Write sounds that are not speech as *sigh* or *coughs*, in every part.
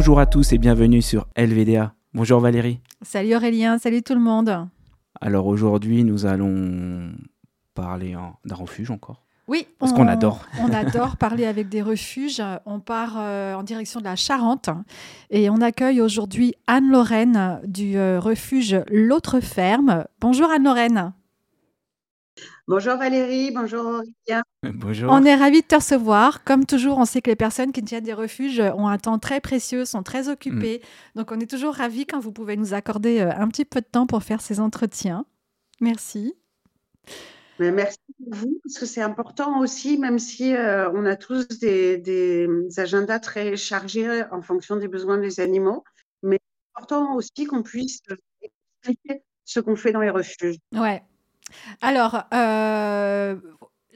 Bonjour à tous et bienvenue sur LVDA. Bonjour Valérie. Salut Aurélien, salut tout le monde. Alors aujourd'hui, nous allons parler d'un refuge encore. Oui, parce qu'on adore. *laughs* on adore parler avec des refuges. On part euh, en direction de la Charente et on accueille aujourd'hui Anne-Lorraine du euh, refuge L'autre ferme. Bonjour Anne-Lorraine. Bonjour Valérie, bonjour Aurélien. *laughs* Bonjour. On est ravis de te recevoir. Comme toujours, on sait que les personnes qui tiennent des refuges ont un temps très précieux, sont très occupées. Mm. Donc on est toujours ravis quand vous pouvez nous accorder euh, un petit peu de temps pour faire ces entretiens. Merci. Mais merci à vous, parce que c'est important aussi, même si euh, on a tous des, des, agendas très chargés en fonction des besoins des animaux, mais c'est important aussi qu'on puisse expliquer ce qu'on fait dans les refuges. Ouais, alors, euh,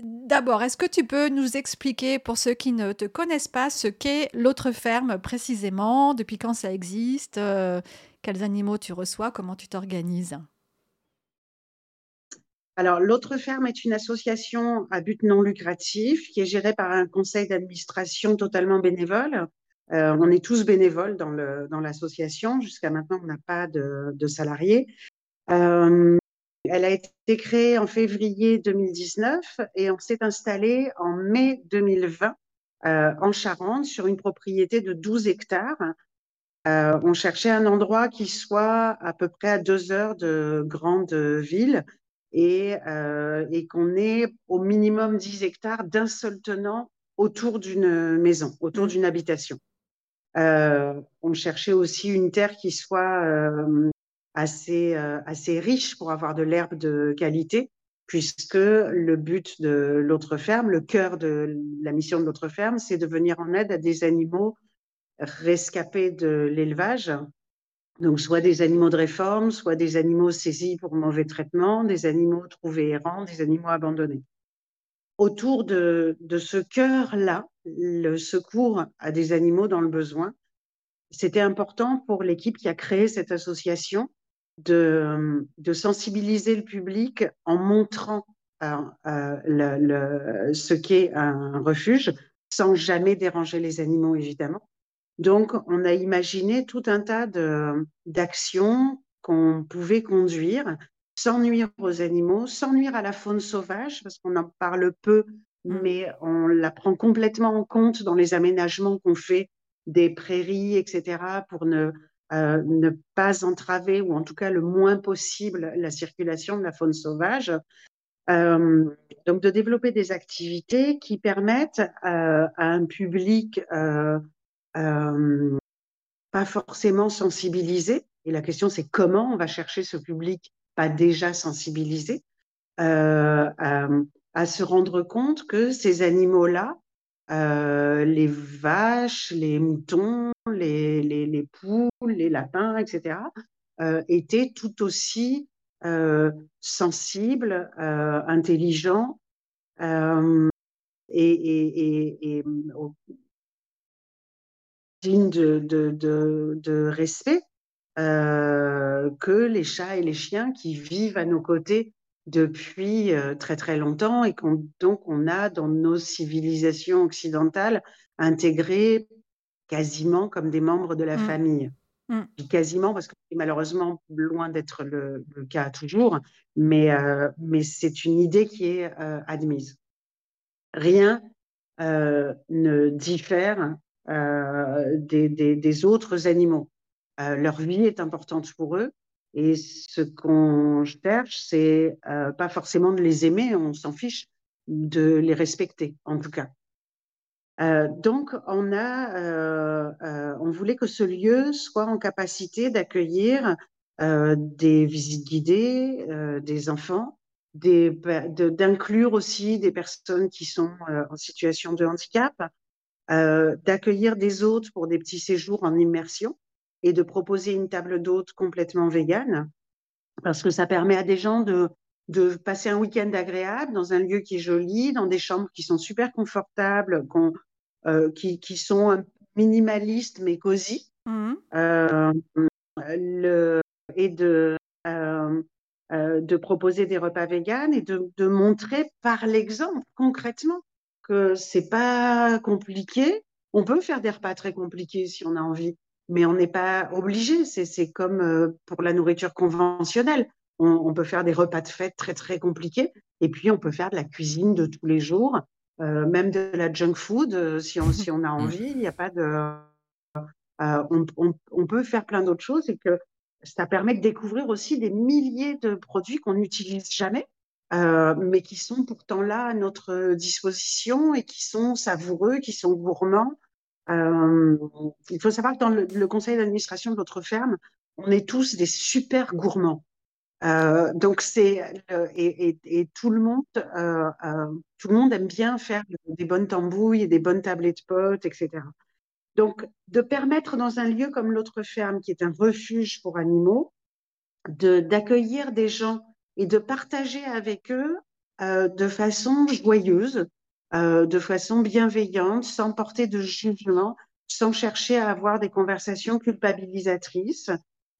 d'abord, est-ce que tu peux nous expliquer, pour ceux qui ne te connaissent pas, ce qu'est l'autre ferme précisément, depuis quand ça existe, euh, quels animaux tu reçois, comment tu t'organises? Alors, l'autre ferme est une association à but non lucratif qui est gérée par un conseil d'administration totalement bénévole. Euh, on est tous bénévoles dans l'association. Jusqu'à maintenant, on n'a pas de, salariés. Elle a été créée en février 2019 et on s'est installé en mai 2020 euh, en Charente sur une propriété de 12 hectares. Euh, on cherchait un endroit qui soit à peu près à deux heures de grande ville et, euh, et qu'on ait au minimum 10 hectares d'un seul tenant autour d'une maison, autour mmh. d'une habitation. On cherchait aussi une terre qui soit assez, euh, assez riche pour avoir de l'herbe de qualité, puisque le but de l'autre ferme, le cœur de la mission de l'autre ferme, c'est de venir en aide à des animaux rescapés de l'élevage. Donc, soit des animaux de réforme, soit des animaux saisis pour mauvais traitement, des animaux trouvés errants, des animaux abandonnés. Autour de, de ce cœur-là, le secours à des animaux dans le besoin, c'était important pour l'équipe qui a créé cette association de, de sensibiliser le public en montrant euh, euh, le, ce qu'est un refuge sans jamais déranger les animaux, évidemment. Donc, on a imaginé tout un tas d'actions qu'on pouvait conduire sans nuire aux animaux, sans nuire à la faune sauvage, parce qu'on en parle peu, mmh. mais on la prend complètement en compte dans les aménagements qu'on fait des prairies, etc., pour ne euh, ne pas entraver, ou en tout cas le moins possible, la circulation de la faune sauvage. Euh, donc de développer des activités qui permettent euh, à un public pas forcément sensibilisé, et la question c'est comment on va chercher ce public pas déjà sensibilisé, à se rendre compte que ces animaux-là, les vaches, les moutons, les, les, les, poules, les lapins, etc., euh, étaient tout aussi euh, sensibles, euh, intelligents euh, et, dignes de, de, respect euh, que les chats et les chiens qui vivent à nos côtés depuis très très longtemps et qu'on donc on a dans nos civilisations occidentales intégré quasiment comme des membres de la mmh. famille. Mmh. quasiment parce que c'est malheureusement loin d'être le, cas toujours, mais, euh, mais c'est une idée qui est euh, admise. Rien euh, ne diffère des, des, des, autres animaux. leur vie est importante pour eux et ce qu'on cherche, c'est pas forcément de les aimer, on s'en fiche, de les respecter en tout cas. Euh, donc, on a, euh, euh, on voulait que ce lieu soit en capacité d'accueillir des visites guidées, des enfants, d'inclure aussi des personnes qui sont en situation de handicap, d'accueillir des hôtes pour des petits séjours en immersion et de proposer une table d'hôtes complètement végane, parce que ça permet à des gens de de passer un week-end agréable dans un lieu qui est joli, dans des chambres qui sont super confortables, euh, qui, qui, sont minimalistes mais cosy, mmh. euh, le, et de, euh, de proposer des repas véganes et de, de montrer par l'exemple concrètement que c'est pas compliqué. On peut faire des repas très compliqués si on a envie. Mais on n'est pas obligé. C'est comme pour la nourriture conventionnelle. On, peut faire des repas de fête très très compliqués, et puis on peut faire de la cuisine de tous les jours, même de la junk food si on si on a *laughs* mmh. envie. Il n'y a pas de on, on, peut faire plein d'autres choses et que ça permet de découvrir aussi des milliers de produits qu'on n'utilise jamais, euh, mais qui sont pourtant là à notre disposition et qui sont savoureux, qui sont gourmands. Euh, il faut savoir que dans le, conseil d'administration de votre ferme, on est tous des super gourmands. Euh, donc c'est et, tout le monde, tout le monde aime bien faire des bonnes tambouilles des bonnes tablettes potes, etc. Donc, de permettre dans un lieu comme l'autre ferme, qui est un refuge pour animaux, d'accueillir des gens et de partager avec eux euh, de façon joyeuse, euh, de façon bienveillante, sans porter de jugement, sans chercher à avoir des conversations culpabilisatrices,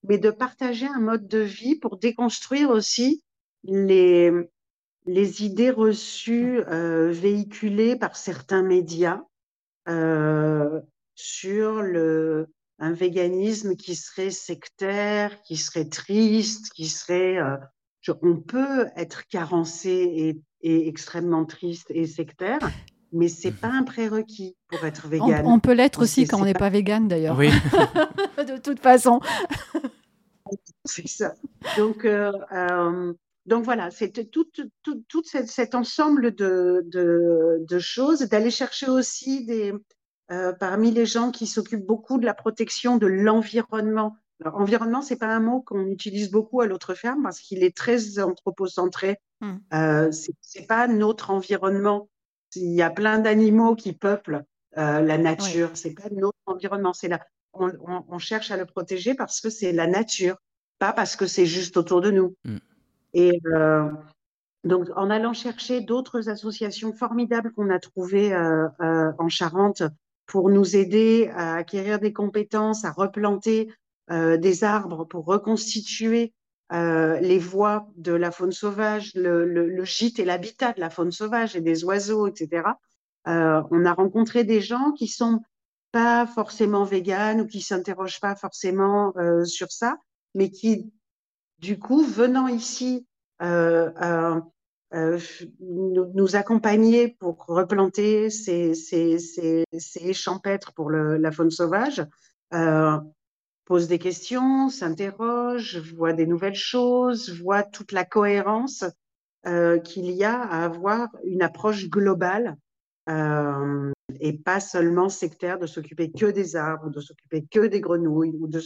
mais de partager un mode de vie pour déconstruire aussi les, les idées reçues euh, véhiculées par certains médias euh, sur le, un véganisme qui serait sectaire, qui serait triste, qui serait... On peut être carencé et, et, extrêmement triste et sectaire, mais c'est pas un prérequis pour être vegan. On, peut l'être aussi quand on n'est pas... vegan d'ailleurs. Oui. *laughs* de toute façon. *laughs* c'est ça. Donc, euh, euh, donc voilà, c'est tout, tout, tout, cet, ensemble de, de, de choses, d'aller chercher aussi des, euh, parmi les gens qui s'occupent beaucoup de la protection de l'environnement. Alors, environnement, c'est pas un mot qu'on utilise beaucoup à l'autre ferme parce qu'il est très anthropocentré. Hmm. Euh, c'est pas notre environnement. Il y a plein d'animaux qui peuplent euh, la nature. C'est pas notre environnement. C'est là. On, on, cherche à le protéger parce que c'est la nature, pas parce que c'est juste autour de nous. Hmm. Et euh, donc, en allant chercher d'autres associations formidables qu'on a trouvées euh, en Charente, pour nous aider à acquérir des compétences, à replanter des arbres pour reconstituer euh, les voies de la faune sauvage, le, gîte et l'habitat de la faune sauvage et des oiseaux, etc. Euh, on a rencontré des gens qui sont pas forcément véganes ou qui s'interrogent pas forcément euh, sur ça, mais qui, du coup, venant ici euh, euh, nous, accompagner pour replanter ces, ces, champêtres pour la faune sauvage, euh, pose des questions, s'interroge, voit des nouvelles choses, voit toute la cohérence euh, qu'il y a à avoir une approche globale euh, et pas seulement sectaire de s'occuper que des arbres, de s'occuper que des grenouilles ou de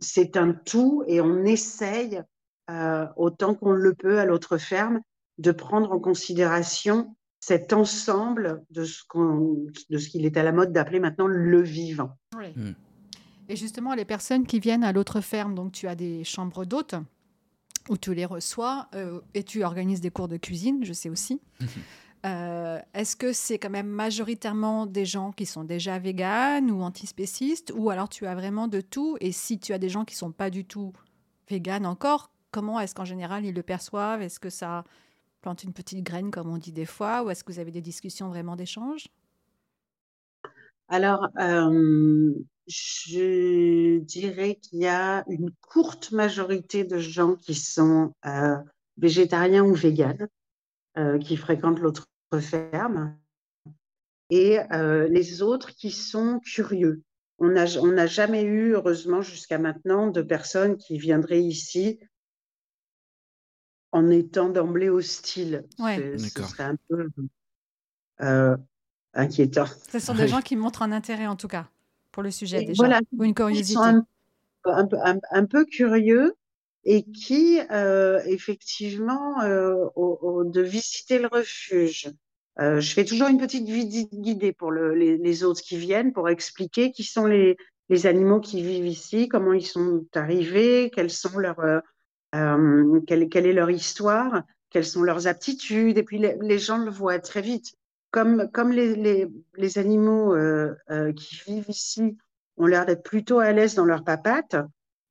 c'est un tout et on essaye euh, autant qu'on le peut à l'autre ferme de prendre en considération cet ensemble de ce qu'il est à la mode d'appeler maintenant le vivant. Hmm. Et justement, les personnes qui viennent à l'autre ferme, donc tu as des chambres d'hôtes où tu les reçois euh, et tu organises des cours de cuisine, je sais aussi. *laughs* Euh, est-ce que c'est quand même majoritairement des gens qui sont déjà véganes ou antispécistes ou alors tu as vraiment de tout Et si tu as des gens qui sont pas du tout véganes encore, comment est-ce qu'en général ils le perçoivent? Est-ce que ça plante une petite graine, comme on dit des fois, ou est-ce que vous avez des discussions vraiment d'échange? Alors, euh, je dirais qu'il y a une courte majorité de gens qui sont euh, végétariens ou véganes, euh, qui fréquentent l'autre ferme, et les autres qui sont curieux. On n'a jamais eu, heureusement jusqu'à maintenant, de personnes qui viendraient ici en étant d'emblée hostile. Ouais. Ce serait un peu euh, inquiétant. Ce sont des gens qui montrent un intérêt, en tout cas, pour le sujet, déjà, voilà, ou une curiosité. Un, peu curieux et qui, euh, effectivement, euh, de visiter le refuge. je fais toujours une petite visite guidée pour le, les, autres qui viennent pour expliquer qui sont les, les animaux qui vivent ici, comment ils sont arrivés, quels sont leurs euh, quelle, est leur histoire, quelles sont leurs aptitudes, et puis les, gens le voient très vite. Comme, comme les, les, les animaux euh, euh, qui vivent ici ont l'air d'être plutôt à l'aise dans leur papate,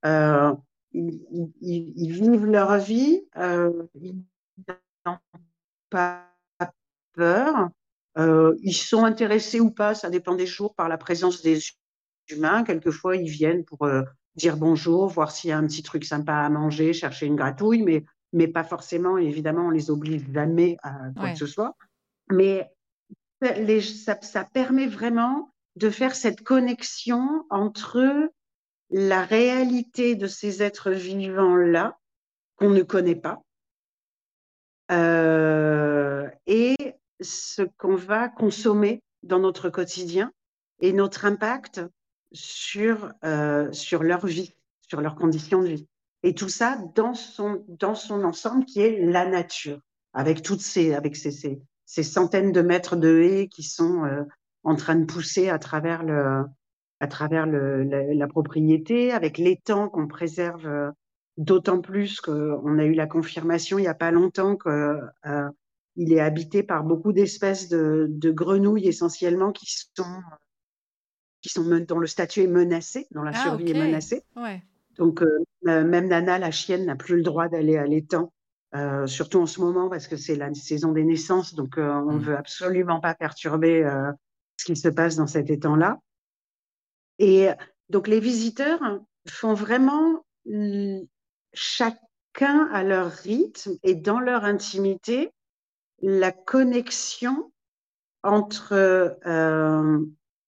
euh, ils, ils, ils, vivent leur vie, ils n'ont pas peur, ils sont intéressés ou pas, ça dépend des jours, par la présence des humains. Quelquefois, ils viennent pour dire bonjour, voir s'il y a un petit truc sympa à manger, chercher une gratouille, mais, mais pas forcément. Évidemment, on les oblige jamais à quoi que ce soit. Mais ça, permet vraiment de faire cette connexion entre la réalité de ces êtres vivants-là, qu'on ne connaît pas, euh, et ce qu'on va consommer dans notre quotidien et notre impact sur, euh, sur leur vie, sur leurs conditions de vie. Et tout ça dans son, dans son ensemble qui est la nature, avec toutes ces, avec ces, ces centaines de mètres de haies qui sont euh, en train de pousser à travers, le, à travers le, la, la, propriété, avec l'étang qu'on préserve euh, d'autant plus qu'on a eu la confirmation il n'y a pas longtemps qu'il euh, est habité par beaucoup d'espèces de, de, grenouilles essentiellement qui sont, qui sont dont le statut est menacé, dont la ah, survie okay. est menacée. Ouais. Donc euh, même Nana, la chienne, n'a plus le droit d'aller à l'étang. Euh, surtout en ce moment parce que c'est la saison des naissances, donc euh, on ne mmh. veut absolument pas perturber euh, ce qui se passe dans cet étang-là. Et donc les visiteurs font vraiment chacun à leur rythme et dans leur intimité la connexion entre,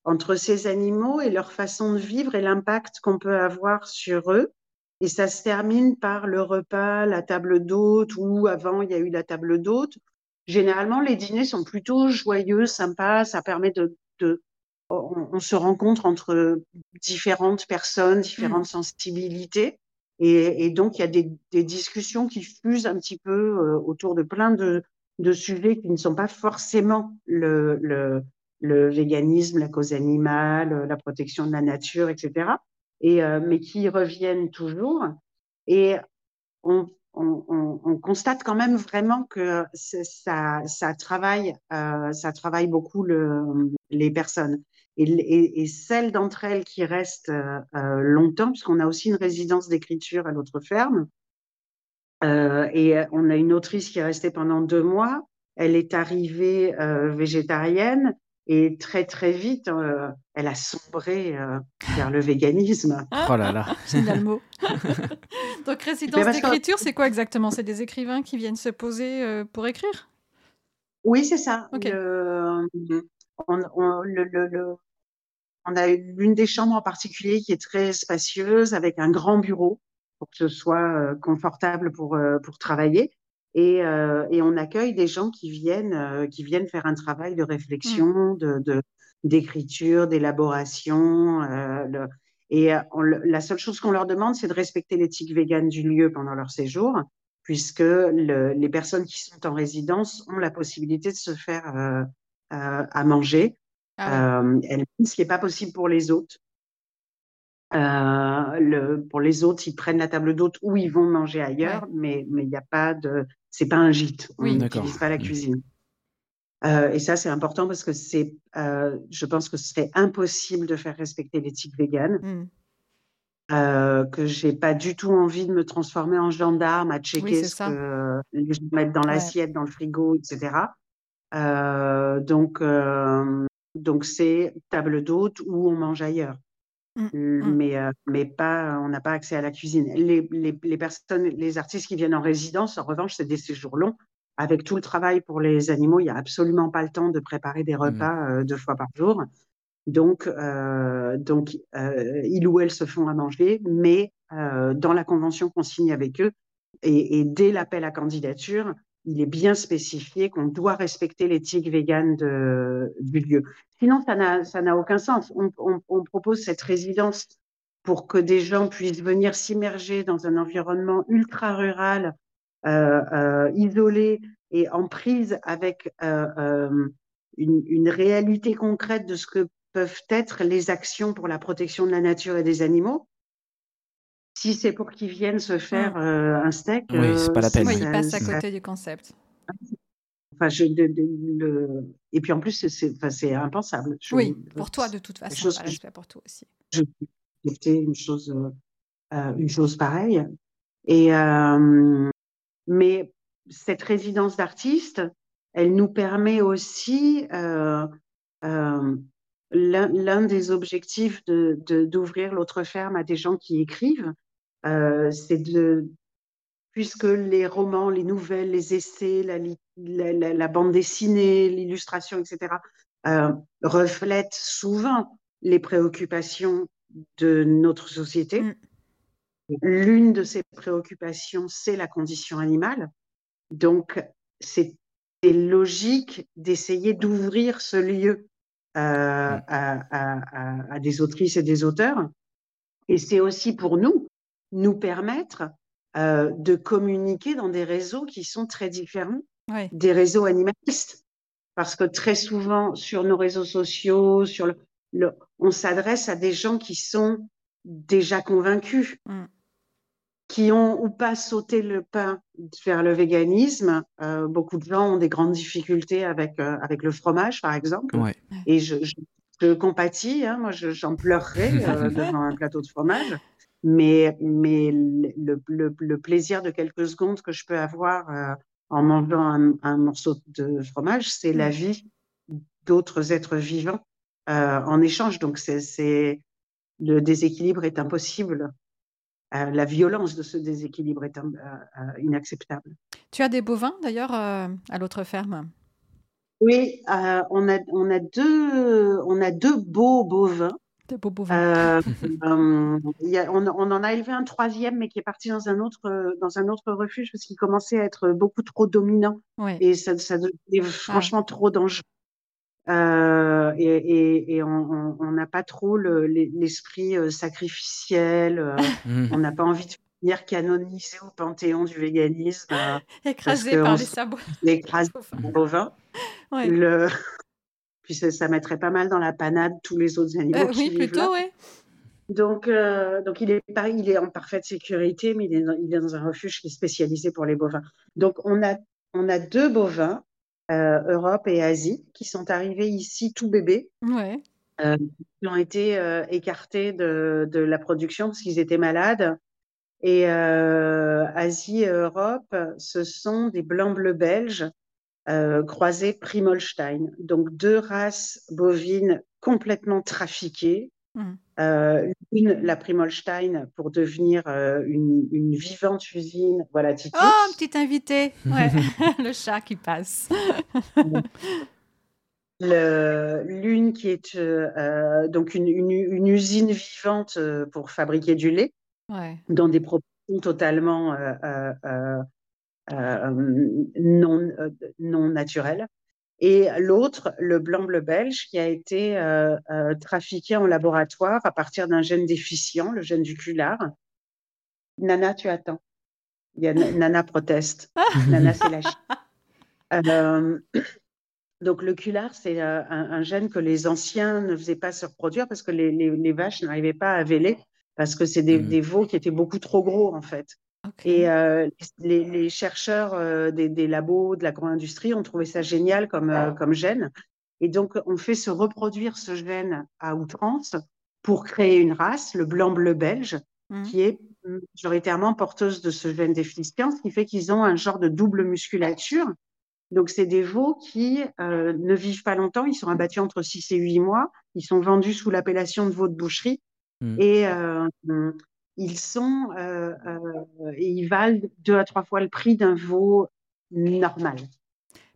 entre ces animaux et leur façon de vivre et l'impact qu'on peut avoir sur eux. Et ça se termine par le repas, la table d'hôte, ou avant il y a eu la table d'hôte. Généralement, les dîners sont plutôt joyeux, sympas. Ça permet de, de on, on, se rencontre entre différentes personnes, différentes mmh. sensibilités. Et, et, donc, il y a des, des, discussions qui fusent un petit peu euh, autour de plein de, de, sujets qui ne sont pas forcément le, le, le, véganisme, la cause animale, la protection de la nature, etc. Et, euh, mais qui reviennent toujours. Et on, on, on, constate quand même vraiment que ça, ça travaille, euh, ça travaille beaucoup le, les personnes. Et, et, et celles d'entre elles qui restent euh, longtemps, puisqu'on a aussi une résidence d'écriture à l'autre ferme, euh, et on a une autrice qui est restée pendant deux mois. Elle est arrivée euh, végétarienne et très très vite, euh, elle a sombré vers le véganisme. *laughs* Oh là là, *laughs* c'est le mot. *laughs* Donc résidence d'écriture, c'est quoi exactement? C'est des écrivains qui viennent se poser pour écrire? Oui, c'est ça. Okay. Le, on, on, le, le, le, on a l'une des chambres en particulier qui est très spacieuse avec un grand bureau pour que ce soit euh, confortable pour, euh, pour travailler. Et, euh, et on accueille des gens qui viennent, qui viennent faire un travail de réflexion, mmh. de, de, d'écriture, d'élaboration. Euh, et on, la seule chose qu'on leur demande, c'est de respecter l'éthique végane du lieu pendant leur séjour, puisque le, les personnes qui sont en résidence ont la possibilité de se faire euh, euh, à manger ah ouais. Euh, ce qui n'est pas possible pour les autres. Euh, le, pour les autres, ils prennent la table d'hôte ou ils vont manger ailleurs, ouais. mais mais il n'y a pas de, c'est pas un gîte. Oui, on n'utilise pas la Mmh. cuisine. Euh, et ça, c'est important parce que c'est, euh, je pense que ce serait impossible de faire respecter l'éthique végane. Mmh. Euh, que j'ai pas du tout envie de me transformer en gendarme à checker oui, ce ça. que les gens mettent dans Ouais. l'assiette, dans le frigo, etc. Euh, donc, euh, donc c'est table d'hôte ou on mange ailleurs. Mmh. Mmh. Mais, euh, mais pas, on n'a pas accès à la cuisine. Les, les, les, personnes, les artistes qui viennent en résidence, en revanche, c'est des séjours longs. Avec tout le travail pour les animaux, il n'y a absolument pas le temps de préparer des repas mmh. euh, deux fois par jour. Donc, euh, donc ils ou elles se font à manger, mais dans la convention qu'on signe avec eux et, et dès l'appel à candidature, il est bien spécifié qu'on doit respecter l'éthique végane du lieu. Sinon, ça n'a, aucun sens. On, propose cette résidence pour que des gens puissent venir s'immerger dans un environnement ultra rural, euh, euh, isolé et en prise avec euh, une, réalité concrète de ce que peuvent être les actions pour la protection de la nature et des animaux. Si c'est pour qu'ils viennent se faire mmh. euh, un steak, oui, c'est pas la peine. Oui, ils passent à côté du concept. Enfin, je, de, de, le... Et puis en plus, c'est enfin, impensable. Je, oui, pour toi de toute façon, pas je, pour toi aussi. Je c'était une chose, euh, une chose pareille. Et euh, mais cette résidence d'artiste, elle nous permet aussi euh, l'un des objectifs de, d'ouvrir l'autre ferme à des gens qui écrivent, euh, c'est de, puisque les romans, les nouvelles, les essais, la, la, bande dessinée, l'illustration, etc., euh, reflètent souvent les préoccupations de notre société. Mm. L'une de ces préoccupations, c'est la condition animale. Donc, c'est logique d'essayer d'ouvrir ce lieu euh, mm. à, des autrices et des auteurs. Et c'est aussi pour nous, nous permettre euh, de communiquer dans des réseaux qui sont très différents des réseaux animalistes. Parce que très souvent, sur nos réseaux sociaux, sur le, on s'adresse à des gens qui sont déjà convaincus. Mm qui ont ou pas sauté le pas vers le véganisme. Euh, beaucoup de gens ont des grandes difficultés avec, euh, avec le fromage, par exemple. Et je, je, compatis, hein, moi j'en pleurerais euh, *laughs* devant un plateau de fromage. Mais, mais le, le, le, plaisir de quelques secondes que je peux avoir en mangeant un, un, morceau de fromage, c'est la vie d'autres êtres vivants en échange. Donc c'est le déséquilibre est impossible euh, la violence de ce déséquilibre est euh, euh, inacceptable. Tu as des bovins d'ailleurs à l'autre ferme? Oui, on, a, on, a deux, on a deux beaux bovins. Beaux bovins. *laughs* on, on, en a élevé un troisième, mais qui est parti dans un autre, dans un autre refuge parce qu'il commençait à être beaucoup trop dominant. Et ça, ça devenait ah. franchement trop dangereux. Euh, et, et, on n'a pas trop l'esprit euh, sacrificiel. Euh. *laughs* On n'a pas envie de venir canoniser au panthéon du véganisme. *laughs* Écrasé par les sabots. Écrasé par les bovins. Le... Puis ça, mettrait pas mal dans la panade tous les autres animaux. oui, plutôt, oui. Donc, donc il, est, il est en parfaite sécurité, mais il est, dans, il est dans un refuge qui est spécialisé pour les bovins. Donc, on a, on a deux bovins euh, Europe et Asie, qui sont arrivés ici tout bébés. Ouais. Euh, qui ont été euh, écartés de, de, la production parce qu'ils étaient malades. Et Asie et Europe, ce sont des blancs-bleus belges croisés Primolstein. Donc deux races bovines complètement trafiquées, Mmh. Euh, une, la Primolstein, pour devenir euh, une, une, vivante usine. Voilà, Titi. Oh, petite invitée. Ouais. *laughs* le chat qui passe. L'une qui est euh, donc une, une, usine vivante pour fabriquer du lait ouais. dans des proportions totalement non, non naturelles et l'autre, le blanc-bleu belge, qui a été euh, euh, trafiqué en laboratoire à partir d'un gène déficient, le gène du culard. Nana, tu attends. Il y a Nana proteste. *laughs* Nana, c'est la euh, donc le culard, c'est un, un, gène que les anciens ne faisaient pas se reproduire parce que les, les, les vaches n'arrivaient pas à véler parce que c'est des, mmh. des, veaux qui étaient beaucoup trop gros en fait. Et euh, les, chercheurs euh, des, labos, de la grande industrie ont trouvé ça génial comme, euh, comme gène. Et donc, on fait se reproduire ce gène à outrance pour créer une race, le blanc-bleu belge, mmh. qui est majoritairement porteuse de ce gène déficient, ce qui fait qu'ils ont un genre de double musculature. Donc, c'est des veaux qui ne vivent pas longtemps, ils sont abattus entre 6 et 8 mois, ils sont vendus sous l'appellation de veaux de boucherie. Mmh. Et ils sont euh, euh, et ils valent deux à trois fois le prix d'un veau normal.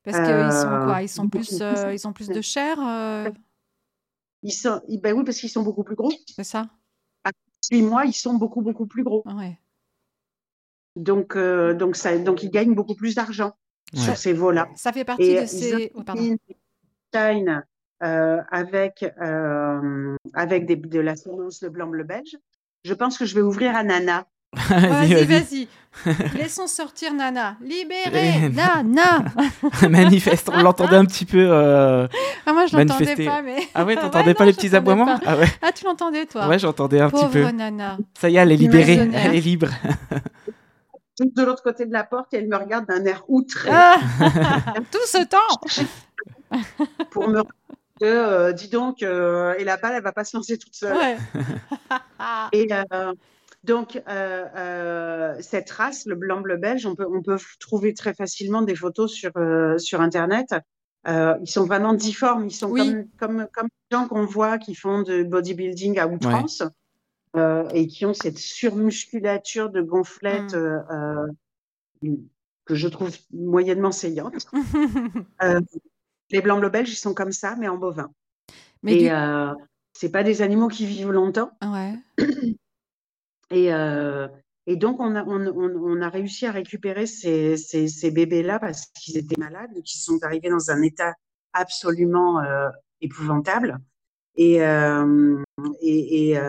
Parce qu'ils sont quoi? Ils sont plus, euh, ils ont plus de chair. Ils sont, ben oui, parce qu'ils sont beaucoup plus gros. C'est ça. À six mois, ils sont beaucoup beaucoup plus gros. Ouais. Donc donc ça, donc ils gagnent beaucoup plus d'argent sur ces veaux-là. Ça fait partie de ces. Oh, avec avec des, de la semence de blanc bleu belge je pense que je vais ouvrir à Nana. *laughs* vas-y, vas-y. *laughs* Laissons sortir Nana. Libérez *laughs* Nana. Manifeste. On l'entendait un petit peu. Euh, ah, moi, je l'entendais pas, mais. Ah ouais, t'entendais pas les petits aboiements ah, ouais. ah, tu l'entendais, toi Ouais, j'entendais un petit peu. Nana. Ça y est, elle est libérée. Elle est libre. de l'autre côté de la porte et elle me regarde d'un air outré. Ah, tout ce temps Pour me euh, dis donc, euh, et la balle, elle va pas se lancer toute seule. *laughs* et euh, donc, cette race, le blanc-bleu belge, on peut, on peut trouver très facilement des photos sur, sur Internet. Euh, ils sont vraiment difformes. Ils sont Oui. comme, comme, comme les gens qu'on voit qui font de bodybuilding à outrance euh, et qui ont cette surmusculature de gonflette Mm. euh, euh, que je trouve moyennement saillante. *laughs* Les blancs bleus belges, ils sont comme ça, mais en bovin. Mais et du... euh, c'est pas des animaux qui vivent longtemps. ouais. *clears throat* Et, euh, et donc, on a, on, on, on a réussi à récupérer ces, ces, ces bébés-là parce qu'ils étaient malades, qu'ils sont arrivés dans un état absolument euh, épouvantable. Et, euh, et, et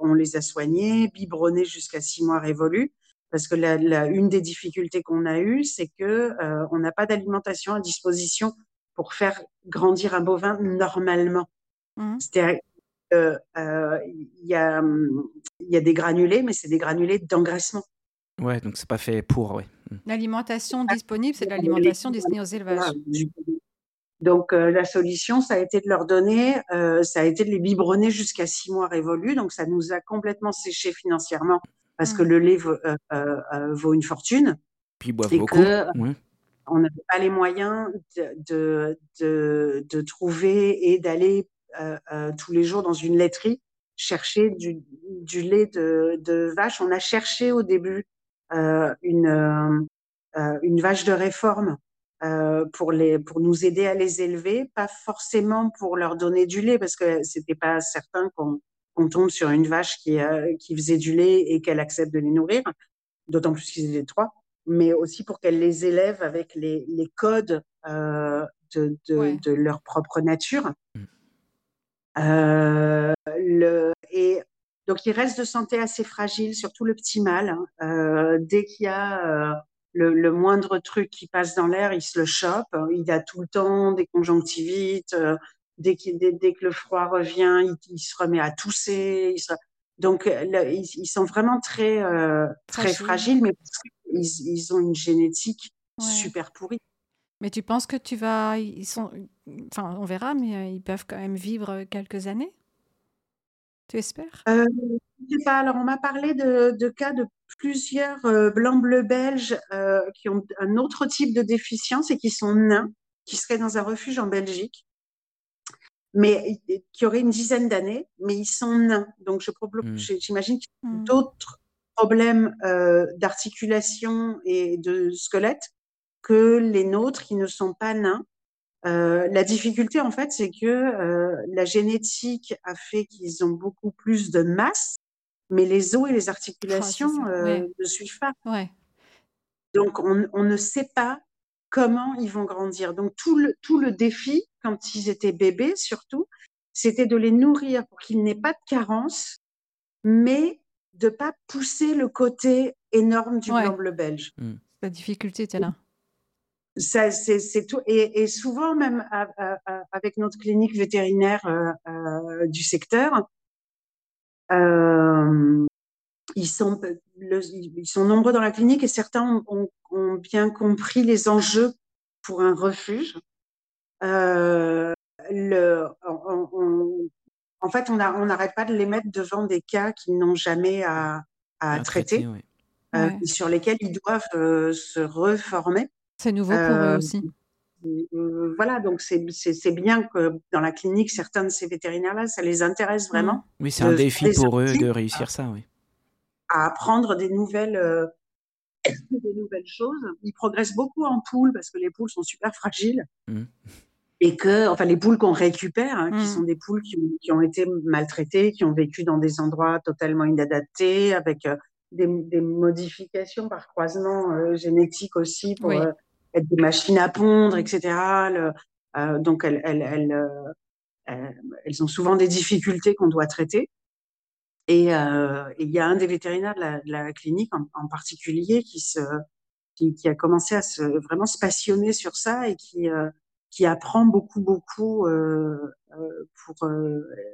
on les a soignés, biberonnés jusqu'à six mois révolus. Parce que la, la, une des difficultés qu'on a eues, c'est que on n'a pas d'alimentation à disposition pour faire grandir un bovin normalement. Mhm. C'est-à-dire euh, euh, il y, a, il y a des granulés, mais c'est des granulés d'engraissement. Ouais, donc c'est pas fait pour, ouais. Mm. L'alimentation disponible, c'est de l'alimentation destinée aux élevages. Donc euh, la solution, ça a été de leur donner, euh, ça a été de les biberonner jusqu'à six mois révolus. Donc ça nous a complètement séché financièrement parce que Mm. le lait vaut, euh, euh, euh, vaut une fortune. Puis ils boivent Et beaucoup. que- ouais. On n'avait pas les moyens de, de, de, de trouver et d'aller euh, euh, tous les jours dans une laiterie chercher du, du lait de, vache. On a cherché au début euh, une, euh, euh, une vache de réforme euh, pour, les, pour nous aider à les élever, pas forcément pour leur donner du lait, parce que c'était pas certain qu'on qu'on tombe sur une vache qui, qui faisait du lait et qu'elle accepte de les nourrir, d'autant plus qu'ils étaient trois mais aussi pour qu'elles les élèvent avec les, les codes euh, de, de, Ouais. de leur propre nature. Mm. Euh, le, et donc, il reste de santé assez fragile, surtout le petit mâle. hein. Euh, dès qu'il y a euh, le, le moindre truc qui passe dans l'air, il se le chope. Il a tout le temps des conjonctivites. euh, dès, qu'il- dès, dès que le froid revient, il, il se remet à tousser. il se- Donc, le- ils, ils sont vraiment très, euh, très Fragile. fragiles, mais parce ils ont une génétique Ouais. super pourrie. Mais tu penses que tu vas. Ils sont. Enfin, on verra, mais euh, ils peuvent quand même vivre quelques années? Tu espères? Euh, je sais pas. Alors, on m'a parlé de, de cas de plusieurs euh, blancs bleus belges euh, qui ont un autre type de déficience et qui sont nains, qui seraient dans un refuge en Belgique, mais qui auraient une dizaine d'années, mais ils sont nains. Donc, Mm. j'ai- j'imagine qu'ils ont Hmm. d'autres problèmes euh, d'articulation et de squelette que les nôtres qui ne sont pas nains. Euh, la difficulté, en fait, c'est que euh, la génétique a fait qu'ils ont beaucoup plus de masse, mais les os et les articulations ça, euh, ouais. ne suivent pas. Ouais. Donc, on, on ne sait pas comment ils vont grandir. Donc, tout le, tout le défi, quand ils étaient bébés surtout, c'était de les nourrir pour qu'ils n'aient pas de carence, mais de pas pousser le côté énorme du Ouais. blanc bleu belge. La difficulté était là. Ça, c'est, c'est tout. Et, et souvent, même à- à- à- avec notre clinique vétérinaire euh, euh, du secteur, euh, ils, sont, le- ils sont nombreux dans la clinique et certains ont, ont- ont bien compris les enjeux pour un refuge. Euh, le, on- on- en fait, on n'arrête pas de les mettre devant des cas qu'ils n'ont jamais à, à À traiter, ouais. euh, Ouais. sur lesquels ils doivent euh, se reformer. C'est nouveau pour eux aussi. Voilà, donc c'est bien que dans la clinique, certains de ces vétérinaires-là, ça les intéresse vraiment Oui, c'est un défi pour eux de réussir ça, oui. À apprendre des nouvelles, euh, *coughs* des nouvelles choses. Ils progressent beaucoup en poules parce que les poules sont super fragiles Mhm. et que, enfin, les poules qu'on récupère, hein, qui Mhm. sont des poules qui ont, qui ont été maltraitées, qui ont vécu dans des endroits totalement inadaptés, avec euh, des, des modifications par croisement euh, génétique aussi pour Oui. euh, être des machines à pondre, etc. Le- euh, donc, elles, elles, elles, euh, elles- elles ont souvent des difficultés qu'on doit traiter. Et euh, et il y a un des vétérinaires de la, de la clinique en, en particulier qui, se, qui, qui a commencé à se, vraiment se passionner sur ça et qui, euh, qui apprend beaucoup, beaucoup euh, pour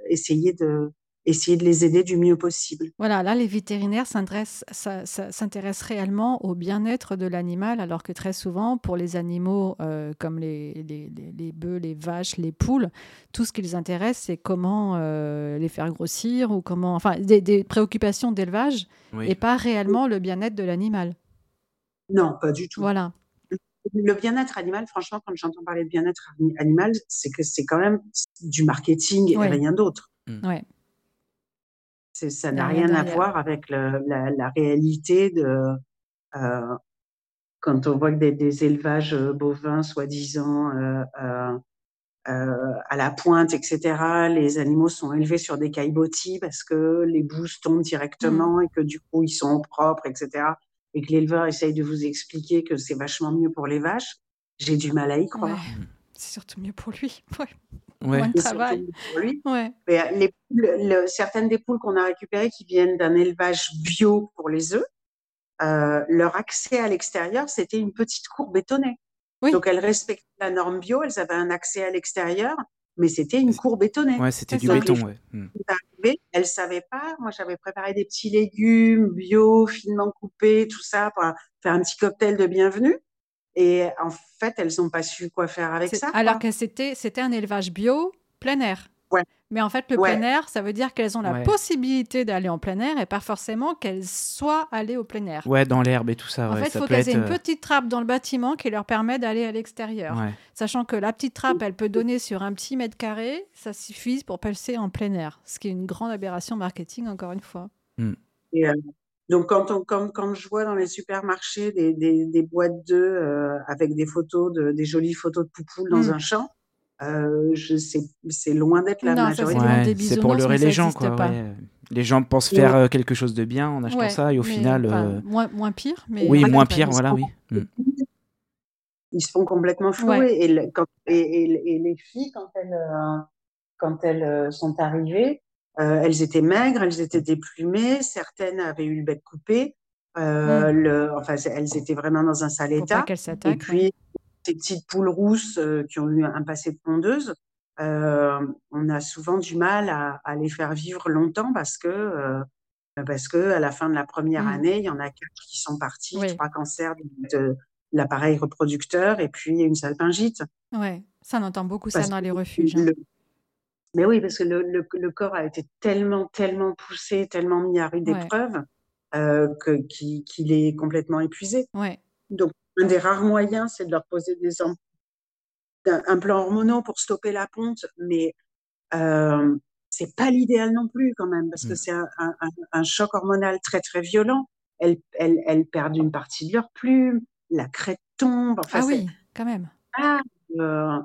essayer, de, essayer de les aider du mieux possible. Voilà, là, les vétérinaires s'intéressent réellement au bien-être de l'animal, alors que très souvent, pour les animaux euh, comme les, les, les, les bœufs, les vaches, les poules, tout ce qui les intéresse, c'est comment euh, les faire grossir ou comment. Enfin, des, des préoccupations d'élevage Oui. et pas réellement le bien-être de l'animal. Non, pas du tout. Voilà. le bien-être animal, franchement, quand j'entends parler de bien-être animal, c'est que c'est quand même du marketing et rien d'autre. Mm. Ouais. Ça n'a rien, à voir avec la, la, réalité de euh, quand on voit que des, des élevages euh, bovins, soi-disant, euh, à la pointe, etc., les animaux sont élevés sur des caillebotis parce que les bouses tombent directement mm. et que du coup, ils sont propres, etc et que l'éleveur essaye de vous expliquer que c'est vachement mieux pour les vaches, j'ai du mal à y croire. C'est surtout mieux pour lui. *laughs* Ouais. Ouais. Moins de travail. Pour lui. Ouais. Mais les certaines des poules qu'on a récupérées qui viennent d'un élevage bio pour les œufs, euh, leur accès à l'extérieur, c'était une petite cour bétonnée. Oui. Donc elles respectaient la norme bio, elles avaient un accès à l'extérieur mais c'était une cour bétonnée. Ouais, c'était du béton, ouais. Hmm. Elle savait pas. Moi, j'avais préparé des petits légumes bio, finement coupés, tout ça, pour faire un petit cocktail de bienvenue. Et en fait, elles n'ont pas su quoi faire avec ça. Alors que c'était, c'était un élevage bio plein air. Mais en fait, le plein air, ça veut dire qu'elles ont la possibilité d'aller en plein air et pas forcément qu'elles soient allées au plein air. Ouais, dans l'herbe et tout ça. En fait, il faut qu'elles aient une euh, petite trappe dans le bâtiment qui leur permet d'aller à l'extérieur. Sachant que la petite trappe, elle peut donner sur un petit mètre carré, ça suffit pour passer en plein air. Ce qui est une grande aberration marketing, encore une fois. Hmm. Euh, donc, quand, on, quand, quand, je vois dans les supermarchés des, des, des boîtes d'œufs euh, avec des photos, de, des jolies photos de poupoules dans hmm. un champ, euh, je sais, c'est loin d'être la majorité. c'est pour leurrer les gens, quoi. Les gens pensent faire euh, quelque chose de bien en achetant ça et au final. Euh, moins, moins pire, mais. Oui, moins pire, voilà, oui. Mm. Ils se font complètement flouer. Et, quand, et, les filles, quand elles, quand elles sont arrivées, elles étaient maigres, elles étaient déplumées, certaines avaient eu le bec coupé. Mm. le, enfin, elles étaient vraiment dans un sale état. Et puis, ces petites poules rousses euh, qui ont eu un passé de pondeuse, euh, on a souvent du mal à, les faire vivre longtemps parce que euh, parce que à la fin de la première mmh. année, il y en a quatre qui sont partis, trois cancers de, l'appareil reproducteur et puis une salpingite. Ouais, ça on entend beaucoup ça dans les refuges. Hein. Mais oui, parce que le, le, corps a été tellement, tellement poussé, tellement mis à rude épreuve que qu'il est complètement épuisé. Ouais. Donc un des rares moyens, c'est de leur poser des un, plan hormonaux pour stopper la ponte, mais euh, c'est pas l'idéal non plus quand même, parce que mmh. c'est un, choc hormonal très très violent. Elles, elles, perdent une partie de leur plume, la crête tombe. ah oui, quand même. Ah, euh,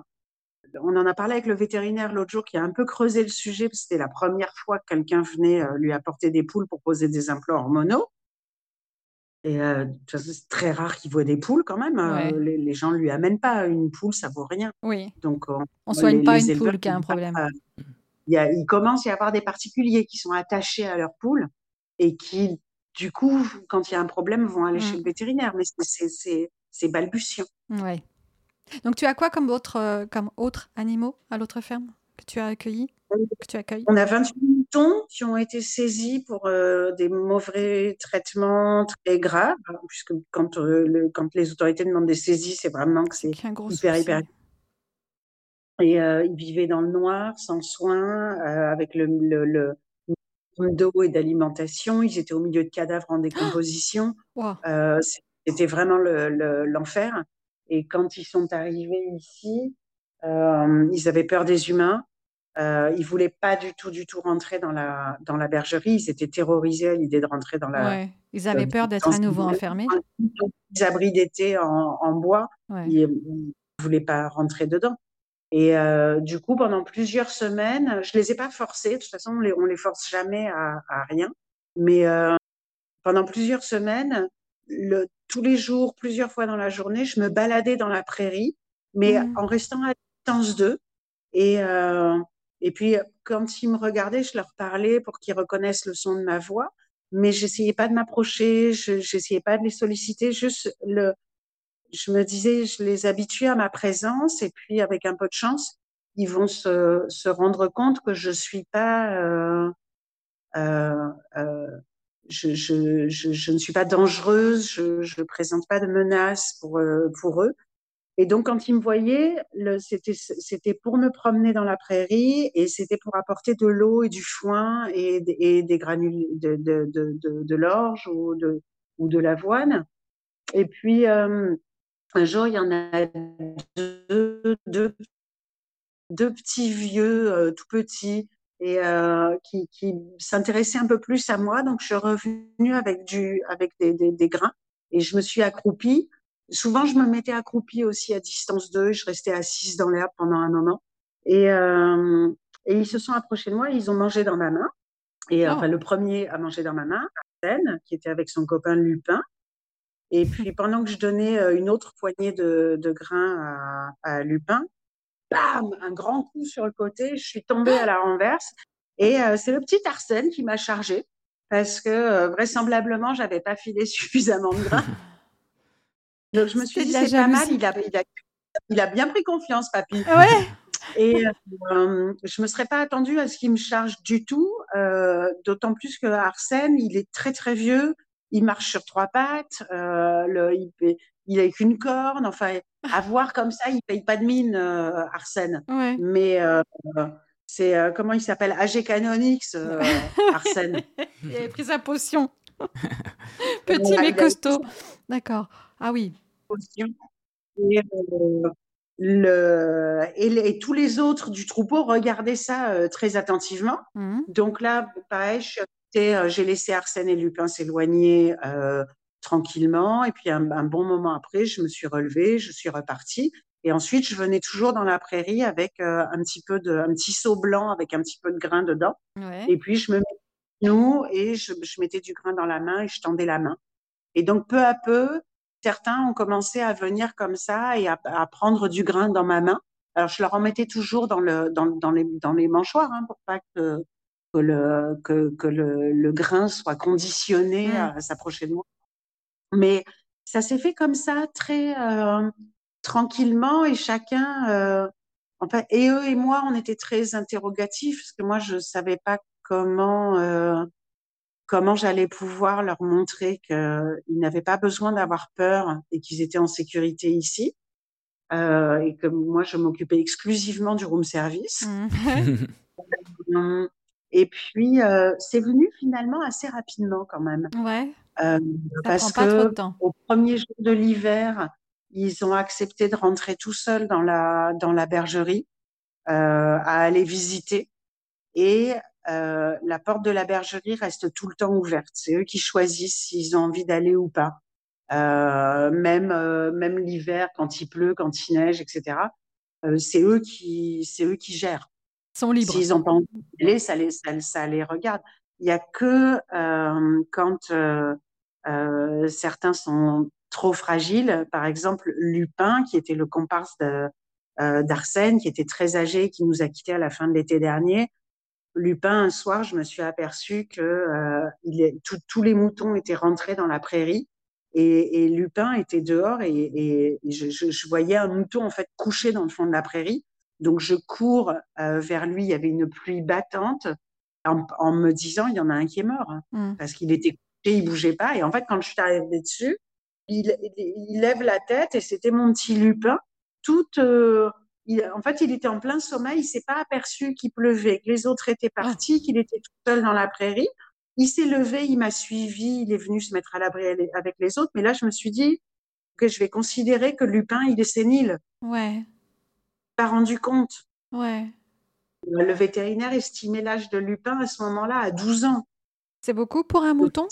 on en a parlé avec le vétérinaire l'autre jour qui a un peu creusé le sujet, parce que c'était la première fois que quelqu'un venait euh, lui apporter des poules pour poser des implants hormonaux. Et euh, c'est très rare qu'il voit des poules quand même. Euh, les, gens ne lui amènent pas une poule, ça vaut rien. Oui. Donc, on ne soigne pas une poule qui a un problème. il, y a, il commence à y avoir des particuliers qui sont attachés à leur poule et qui, du coup, quand il y a un problème, vont aller chez le mmh. vétérinaire. Mais c'est balbutiant. Oui. Donc, tu as quoi comme autres euh, comme autres animaux à l'autre ferme que tu as accueillis que tu accueilles? On a 28 moutons qui ont été saisis pour euh, des mauvais traitements très graves, puisque quand, euh, quand les autorités demandent des saisies, c'est vraiment que c'est hyper, hyper. Et euh, ils vivaient dans le noir, sans soins, avec le, le, le d'eau et d'alimentation. Ils étaient au milieu de cadavres en décomposition. C'était vraiment l'enfer. Et quand ils sont arrivés ici, ils avaient peur des humains. Euh, ils voulaient pas du tout, du tout rentrer dans la, dans la bergerie. Ils étaient terrorisés à l'idée de rentrer dans la. Ouais. Ils avaient peur d'être à nouveau enfermés. Des abris d'été en, en, bois. Ils ne voulaient pas rentrer dedans. Et euh, du coup, pendant plusieurs semaines, je les ai pas forcés. De toute façon, on les, on les force jamais à, à rien. Mais euh, pendant plusieurs semaines, le, tous les jours, plusieurs fois dans la journée, je me baladais dans la prairie, mais mmh. en restant à distance d'eux. Et, euh, et puis, quand ils me regardaient, je leur parlais pour qu'ils reconnaissent le son de ma voix, mais j'essayais pas de m'approcher, j'essayais pas de les solliciter, juste le, je me disais, je les habituais à ma présence, et puis avec un peu de chance, ils vont se, se rendre compte que je suis pas, euh, euh, euh, je, ne suis pas dangereuse, je ne présente pas de menaces pour, euh, pour eux. Et donc, quand ils me voyaient, c'était pour me promener dans la prairie et c'était pour apporter de l'eau et du foin et, des granules de, l'orge ou de, l'avoine. Et puis, euh, un jour, il y en a deux petits vieux, euh, tout petits, et euh, qui, qui s'intéressaient un peu plus à moi. Donc, je suis revenue avec, du, avec des, des, des grains et je me suis accroupie. Souvent, je me mettais accroupie aussi à distance d'eux. Je restais assise dans l'herbe pendant un moment. Et, euh, et ils se sont approchés de moi. Ils ont mangé dans ma main. Et oh. enfin, le premier a mangé dans ma main, Arsène, qui était avec son copain Lupin. Et puis, pendant que je donnais euh, une autre poignée de, de grains à, à, Lupin, bam, un grand coup sur le côté, je suis tombée à la renverse. Et euh, c'est le petit Arsène qui m'a chargé parce que euh, vraisemblablement, j'avais pas filé *laughs* suffisamment de grains. *laughs* Donc, je me suis dit, c'est pas mal, il a, il, a, il a, bien pris confiance, papy. Ouais? Et euh, je me serais pas attendue à ce qu'il me charge du tout, euh, d'autant plus que Arsène, il est très très vieux, il marche sur trois pattes, euh, le, il, il a qu'une corne, enfin, à voir comme ça, il paye pas de mine, euh, Arsène. Ouais. Mais euh, c'est euh, comment il s'appelle? AG Canonix, euh, *laughs* Arsène. il avait pris sa potion. *laughs* Petit mais costaud. D'accord. Ah oui. Potion. Et, le, et, et, tous les autres du troupeau regardaient ça très attentivement. Mmh. Donc là, pareil, j'ai laissé Arsène et Lupin s'éloigner tranquillement. Et puis un, un, bon moment après, je me suis relevée, je suis repartie. Et ensuite, je venais toujours dans la prairie avec euh, un petit peu de, un petit seau blanc avec un petit peu de grain dedans. Ouais. Et puis je me mettais nous et je, je mettais du grain dans la main et je tendais la main. Et donc peu à peu, certains ont commencé à venir comme ça et à, à, prendre du grain dans ma main. Alors, je leur en mettais toujours dans, le, dans, dans, les, dans les mâchoires hein, pour pas que, que, le, que, que le, le grain soit conditionné mmh. à s'approcher de moi. Mais ça s'est fait comme ça, très euh, tranquillement et chacun. Euh, enfin, et eux et moi, on était très interrogatifs parce que moi, je savais pas comment. Euh, comment j'allais pouvoir leur montrer qu'ils n'avaient pas besoin d'avoir peur et qu'ils étaient en sécurité ici. Euh, et que moi, je m'occupais exclusivement du room service. Mmh. *laughs* et puis, euh, c'est venu finalement assez rapidement quand même. Ouais. Euh, parce que au premier jour de l'hiver, ils ont accepté de rentrer tout seuls dans la, dans la bergerie, euh, à aller visiter. Et euh, la porte de la bergerie reste tout le temps ouverte. C'est eux qui choisissent s'ils ont envie d'aller ou pas. Euh, même euh, même l'hiver, quand il pleut, quand il neige, etc. Euh, c'est eux qui c'est eux qui gèrent. Libres. S'ils ont pas envie d'aller, ça les ça, les regarde. Il y a que euh, quand certains sont trop fragiles. Par exemple, Lupin, qui était le comparse d'Arsène, qui était très âgé, qui nous a quittés à la fin de l'été dernier Lupin, un soir, je me suis aperçue que euh, tous les moutons étaient rentrés dans la prairie et, Lupin était dehors et, je, je, voyais un mouton en fait couché dans le fond de la prairie. Donc je cours euh, vers lui. Il y avait une pluie battante en, en, me disant il y en a un qui est mort hein, mm. parce qu'il était couché, il bougeait pas. Et en fait, quand je suis arrivée dessus, il, il lève la tête et c'était mon petit Lupin, tout euh, il, en fait, il était en plein sommeil, il s'est pas aperçu qu'il pleuvait, que les autres étaient partis, qu'il était tout seul dans la prairie. Il s'est levé, il m'a suivi, il est venu se mettre à l'abri avec les autres. Mais là, je me suis dit que je vais considérer que Lupin, il est sénile. Ouais. Pas rendu compte. Ouais. Le vétérinaire estimait l'âge de Lupin à ce moment-là à 12 ans. C'est beaucoup pour un mouton?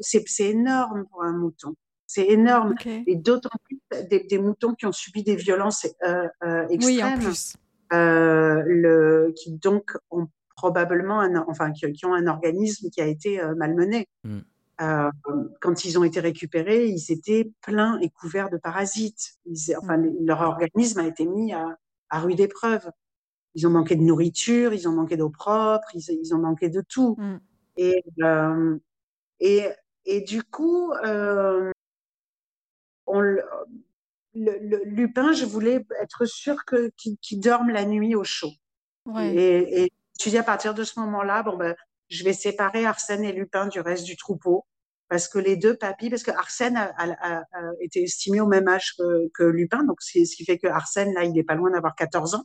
C'est énorme pour un mouton. C'est énorme. Okay. Et d'autant plus des, des, moutons qui ont subi des violences euh, euh, extrêmes. Oui, en plus. Euh, le, qui donc ont probablement un, enfin, qui, qui, ont un organisme qui a été euh, malmené. Mm. Quand ils ont été récupérés, ils étaient pleins et couverts de parasites. Ils, enfin, mm. leur organisme a été mis à, à rude épreuve. Ils ont manqué de nourriture, ils ont manqué d'eau propre, ils, ils, ont manqué de tout. Mm. Et, et, et du coup, euh, on, le, le, Lupin, je voulais être sûre qu'il qu dorme la nuit au chaud. Ouais. Et, et tu dis à partir de ce moment-là, bon ben, je vais séparer Arsène et Lupin du reste du troupeau parce que les deux papis, parce que Arsène a, a, a, a été estimé au même âge que, que Lupin, donc c'est ce qui fait que Arsène là, il est pas loin d'avoir 14 ans.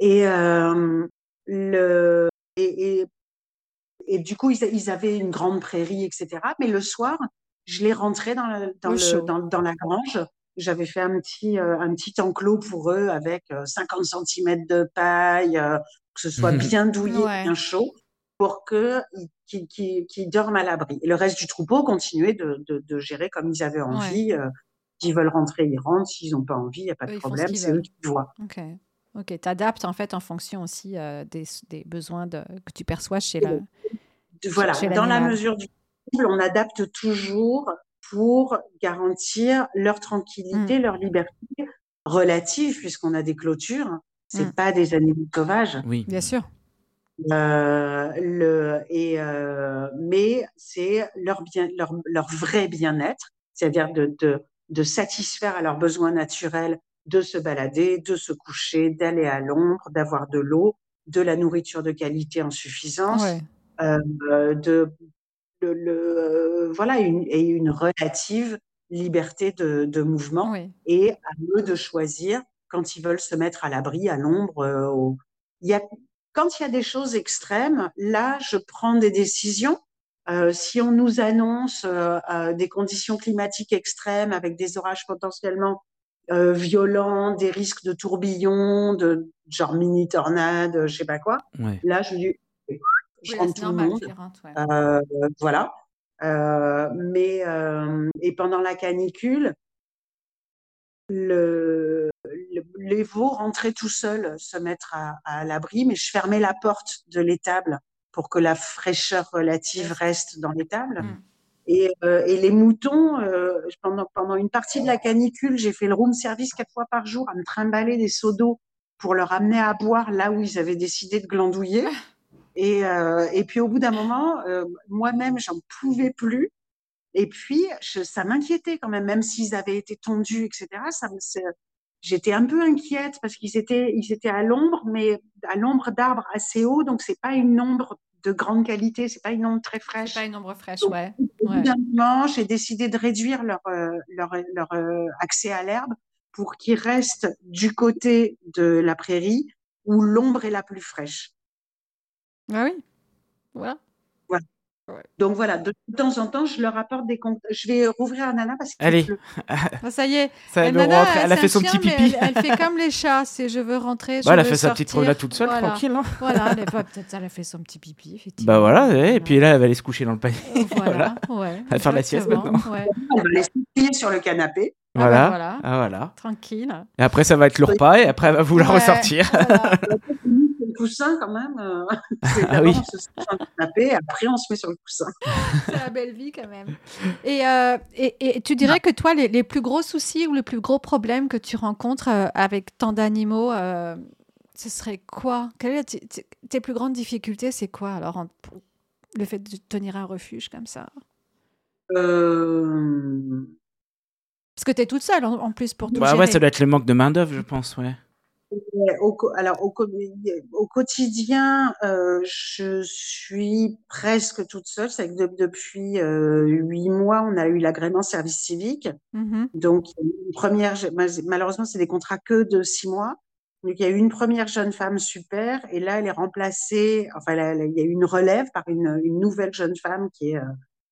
Et euh, le et, et, et, du coup, ils, ils avaient une grande prairie, etc. Mais le soir, je les rentrais dans, dans, dans, la grange. J'avais fait un petit, un petit enclos pour eux avec 50 cm de paille, que ce soit *laughs* bien douillé, bien chaud, pour qu'ils qu dorment à l'abri. Et le reste du troupeau continuait de, de, gérer comme ils avaient envie. S'ils veulent rentrer, ils rentrent. S'ils n'ont pas envie, il n'y a pas de problème. C'est eux qui voient. Ok. Ok, tu adaptes en fait en fonction aussi des, des, besoins de, que tu perçois chez la. Voilà, dans la mesure du possible, on adapte toujours pour garantir leur tranquillité, mmh. leur liberté relative, puisqu'on a des clôtures. C'est mmh. pas des animaux sauvages. Oui, bien sûr. Euh, le, et, euh, mais c'est leur, bien, leur, leur vrai bien-être, c'est-à-dire de, de, de satisfaire à leurs besoins naturels de se balader, de se coucher, d'aller à l'ombre, d'avoir de l'eau, de la nourriture de qualité en suffisance, euh, de le, voilà une, et une relative liberté de, de mouvement et à eux de choisir quand ils veulent se mettre à l'abri, à l'ombre. Euh, il y a, quand il y a des choses extrêmes, là, je prends des décisions. Euh, si on nous annonce euh, euh des conditions climatiques extrêmes avec des orages potentiellement euh, violents, des risques de tourbillons, de genre mini tornade, je sais pas quoi, là, je dis, je oui, tout le monde. Euh, voilà. Euh, mais euh, et pendant la canicule, le, les veaux rentraient tout seuls se mettre à, à l'abri, mais je fermais la porte de l'étable pour que la fraîcheur relative reste dans l'étable. Mm. Et, euh, et, les moutons, euh, pendant, pendant une partie de la canicule, j'ai fait le room service quatre fois par jour à me trimballer des seaux d'eau pour leur amener à boire là où ils avaient décidé de glandouiller. *laughs* Et, euh, et puis au bout d'un moment, moi-même, j'en pouvais plus. Et puis, je, ça m'inquiétait quand même, même s'ils avaient été tondus, etc. Ça j'étais un peu inquiète parce qu'ils étaient, ils étaient à l'ombre, mais à l'ombre d'arbres assez hauts, donc c'est pas une ombre de grande qualité, c'est pas une ombre très fraîche. Pas une ombre fraîche, ouais. Bout d'un moment, j'ai décidé de réduire leur, euh, leur, leur euh, accès à l'herbe pour qu'ils restent du côté de la prairie où l'ombre est la plus fraîche. Ah oui, voilà. Voilà. Donc voilà, de temps en temps, je leur apporte des comptes. Je vais rouvrir à Nana parce que. Allez. *laughs* Ah, ça y est. Ça, Nana, elle, a fait son petit pipi. Elle, fait comme les chats, c'est je veux rentrer. Je elle a fait sa petite promenade toute seule, tranquille. Hein. Voilà, *laughs* peut-être elle a fait son petit pipi, effectivement. Bah voilà, et puis là, elle va aller se coucher dans le panier. Voilà, *laughs* ouais. Elle va faire la sieste maintenant. Ouais. Elle va aller se sur le canapé. Voilà. Ah, bah voilà. Ah, voilà. Tranquille. Et après, ça va être le repas et après, elle va vouloir ressortir. Coussin quand même. Euh, *laughs* *laughs* ah oui. on se après on se met sur le coussin. *laughs* C'est la belle vie quand même. Et, euh, et, et, tu dirais que toi, les, les, plus gros soucis ou les plus gros problèmes que tu rencontres euh, avec tant d'animaux, euh, ce serait quoi? Quelles sont tes plus grandes difficultés? C'est quoi alors le fait de tenir un refuge comme ça? Euh... Parce que tu es toute seule en, plus pour tout bah, gérer. Ouais, ça doit être le manque de main-d'œuvre, je pense, ouais. Au, alors, au, au quotidien, euh, je suis presque toute seule. C'est que depuis euh, huit mois, on a eu l'agrément service civique. Mmh Donc, une première, malheureusement, c'est des contrats que de six mois. Donc, il y a eu une première jeune femme super, et là, elle est remplacée. Enfin, il y a eu une relève par une, une nouvelle jeune femme qui est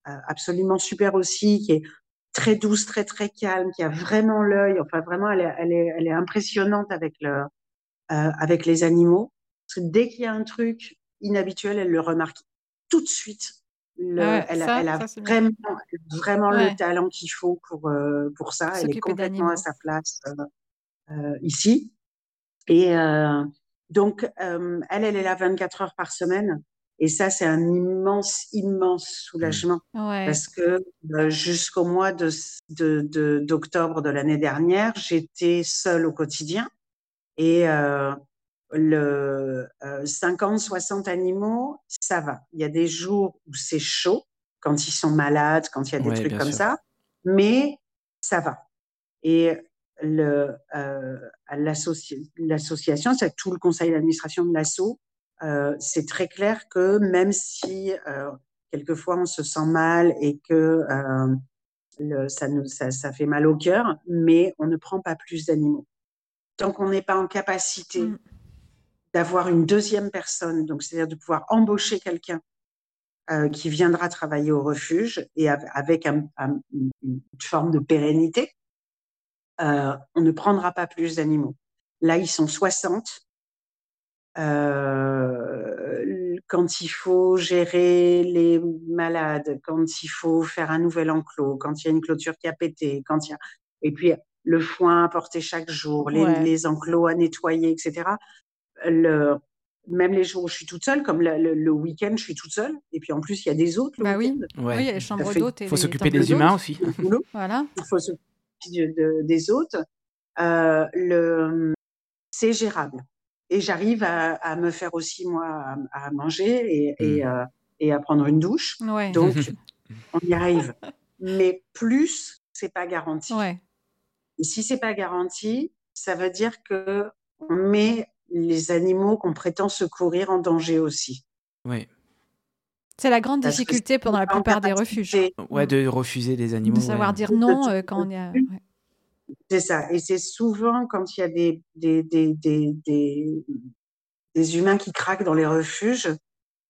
euh, absolument super aussi, qui est très douce, très très calme, qui a vraiment l'œil. Enfin, vraiment, elle est, elle est, elle est impressionnante avec le, euh, avec les animaux. Parce que dès qu'il y a un truc inhabituel, elle le remarque tout de suite. Le, ah elle, a, elle, a vraiment, vraiment le talent qu'il faut pour euh, pour ça. Elle est complètement à sa place euh, euh ici. Et euh, donc, elle, elle est là 24 heures par semaine. Et ça, c'est un immense, immense soulagement. Mmh. Parce que euh, jusqu'au mois de, d'octobre de, de l'année dernière, j'étais seule au quotidien. Et euh, le euh, 50, 60 animaux, ça va. Il y a des jours où c'est chaud, quand ils sont malades, quand il y a des trucs comme ça, mais ça va. Et le, euh, l'association, c'est tout le conseil d'administration de l'asso, euh, c'est très clair que même si euh, quelquefois on se sent mal et que euh, le, ça, nous, ça, ça, fait mal au cœur, mais on ne prend pas plus d'animaux. Tant qu'on n'est pas en capacité mmh. d'avoir une deuxième personne, donc c'est-à-dire de pouvoir embaucher quelqu'un qui viendra travailler au refuge et avec une forme de pérennité. on ne prendra pas plus d'animaux. Là, ils sont 60. Euh, quand il faut gérer les malades, quand il faut faire un nouvel enclos, quand il y a une clôture qui a pété, quand il y a et puis le foin à porter chaque jour, les, enclos à nettoyer, etc. Le, même les jours où je suis toute seule, comme le, week-end, je suis toute seule. Et puis en plus, il y a des autres. bah oui. oui, il y a les chambres d'hôtes. Il faut s'occuper des humains aussi. voilà. Il faut s'occuper des autres. Euh, le, c'est gérable et j'arrive à, me faire aussi moi à, manger et, mmh. euh, et, à prendre une douche. Donc *laughs* on y arrive. Mais plus, c'est pas garanti. Ouais. Et si c'est pas garanti, ça veut dire que on met les animaux qu'on prétend secourir en danger aussi. Oui. C'est la grande difficulté pendant la plupart des refuges. Ouais, de refuser des animaux. De savoir dire non euh, quand on est. A... C'est ça. Et c'est souvent quand il y a des, des, des, des, des, humains qui craquent dans les refuges,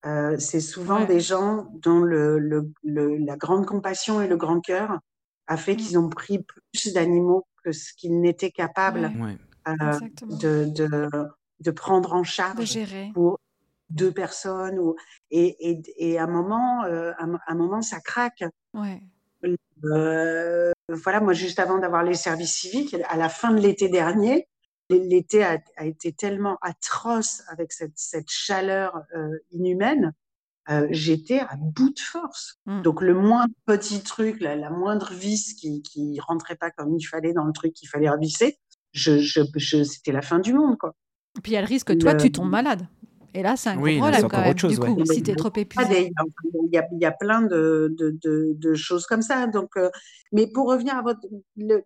euh, c'est souvent des gens dont le, le, la grande compassion et le grand cœur a fait qu'ils ont pris plus d'animaux que ce qu'ils n'étaient capables euh, de, de, de, prendre en charge pour deux personnes. Ou, et, et, et à, un moment, euh, à un moment, ça craque. Ouais. Voilà, moi, juste avant d'avoir les services civiques, à la fin de l'été dernier, l'été a, été tellement atroce avec cette, cette chaleur euh, inhumaine, euh, j'étais à bout de force. Mm. Donc le moindre petit truc, la, la moindre vis qui, qui rentrait pas comme il fallait dans le truc qu'il fallait revisser, je, je, je c'était la fin du monde, quoi. Et puis il y a le risque que toi, tu tombes malade. Et là, c'est un oui, problème quand même, chose, du coup, si tu es trop épuisé. Il y a, il y a plein de, de, de, de, choses comme ça. Donc, euh, mais pour revenir à votre, le,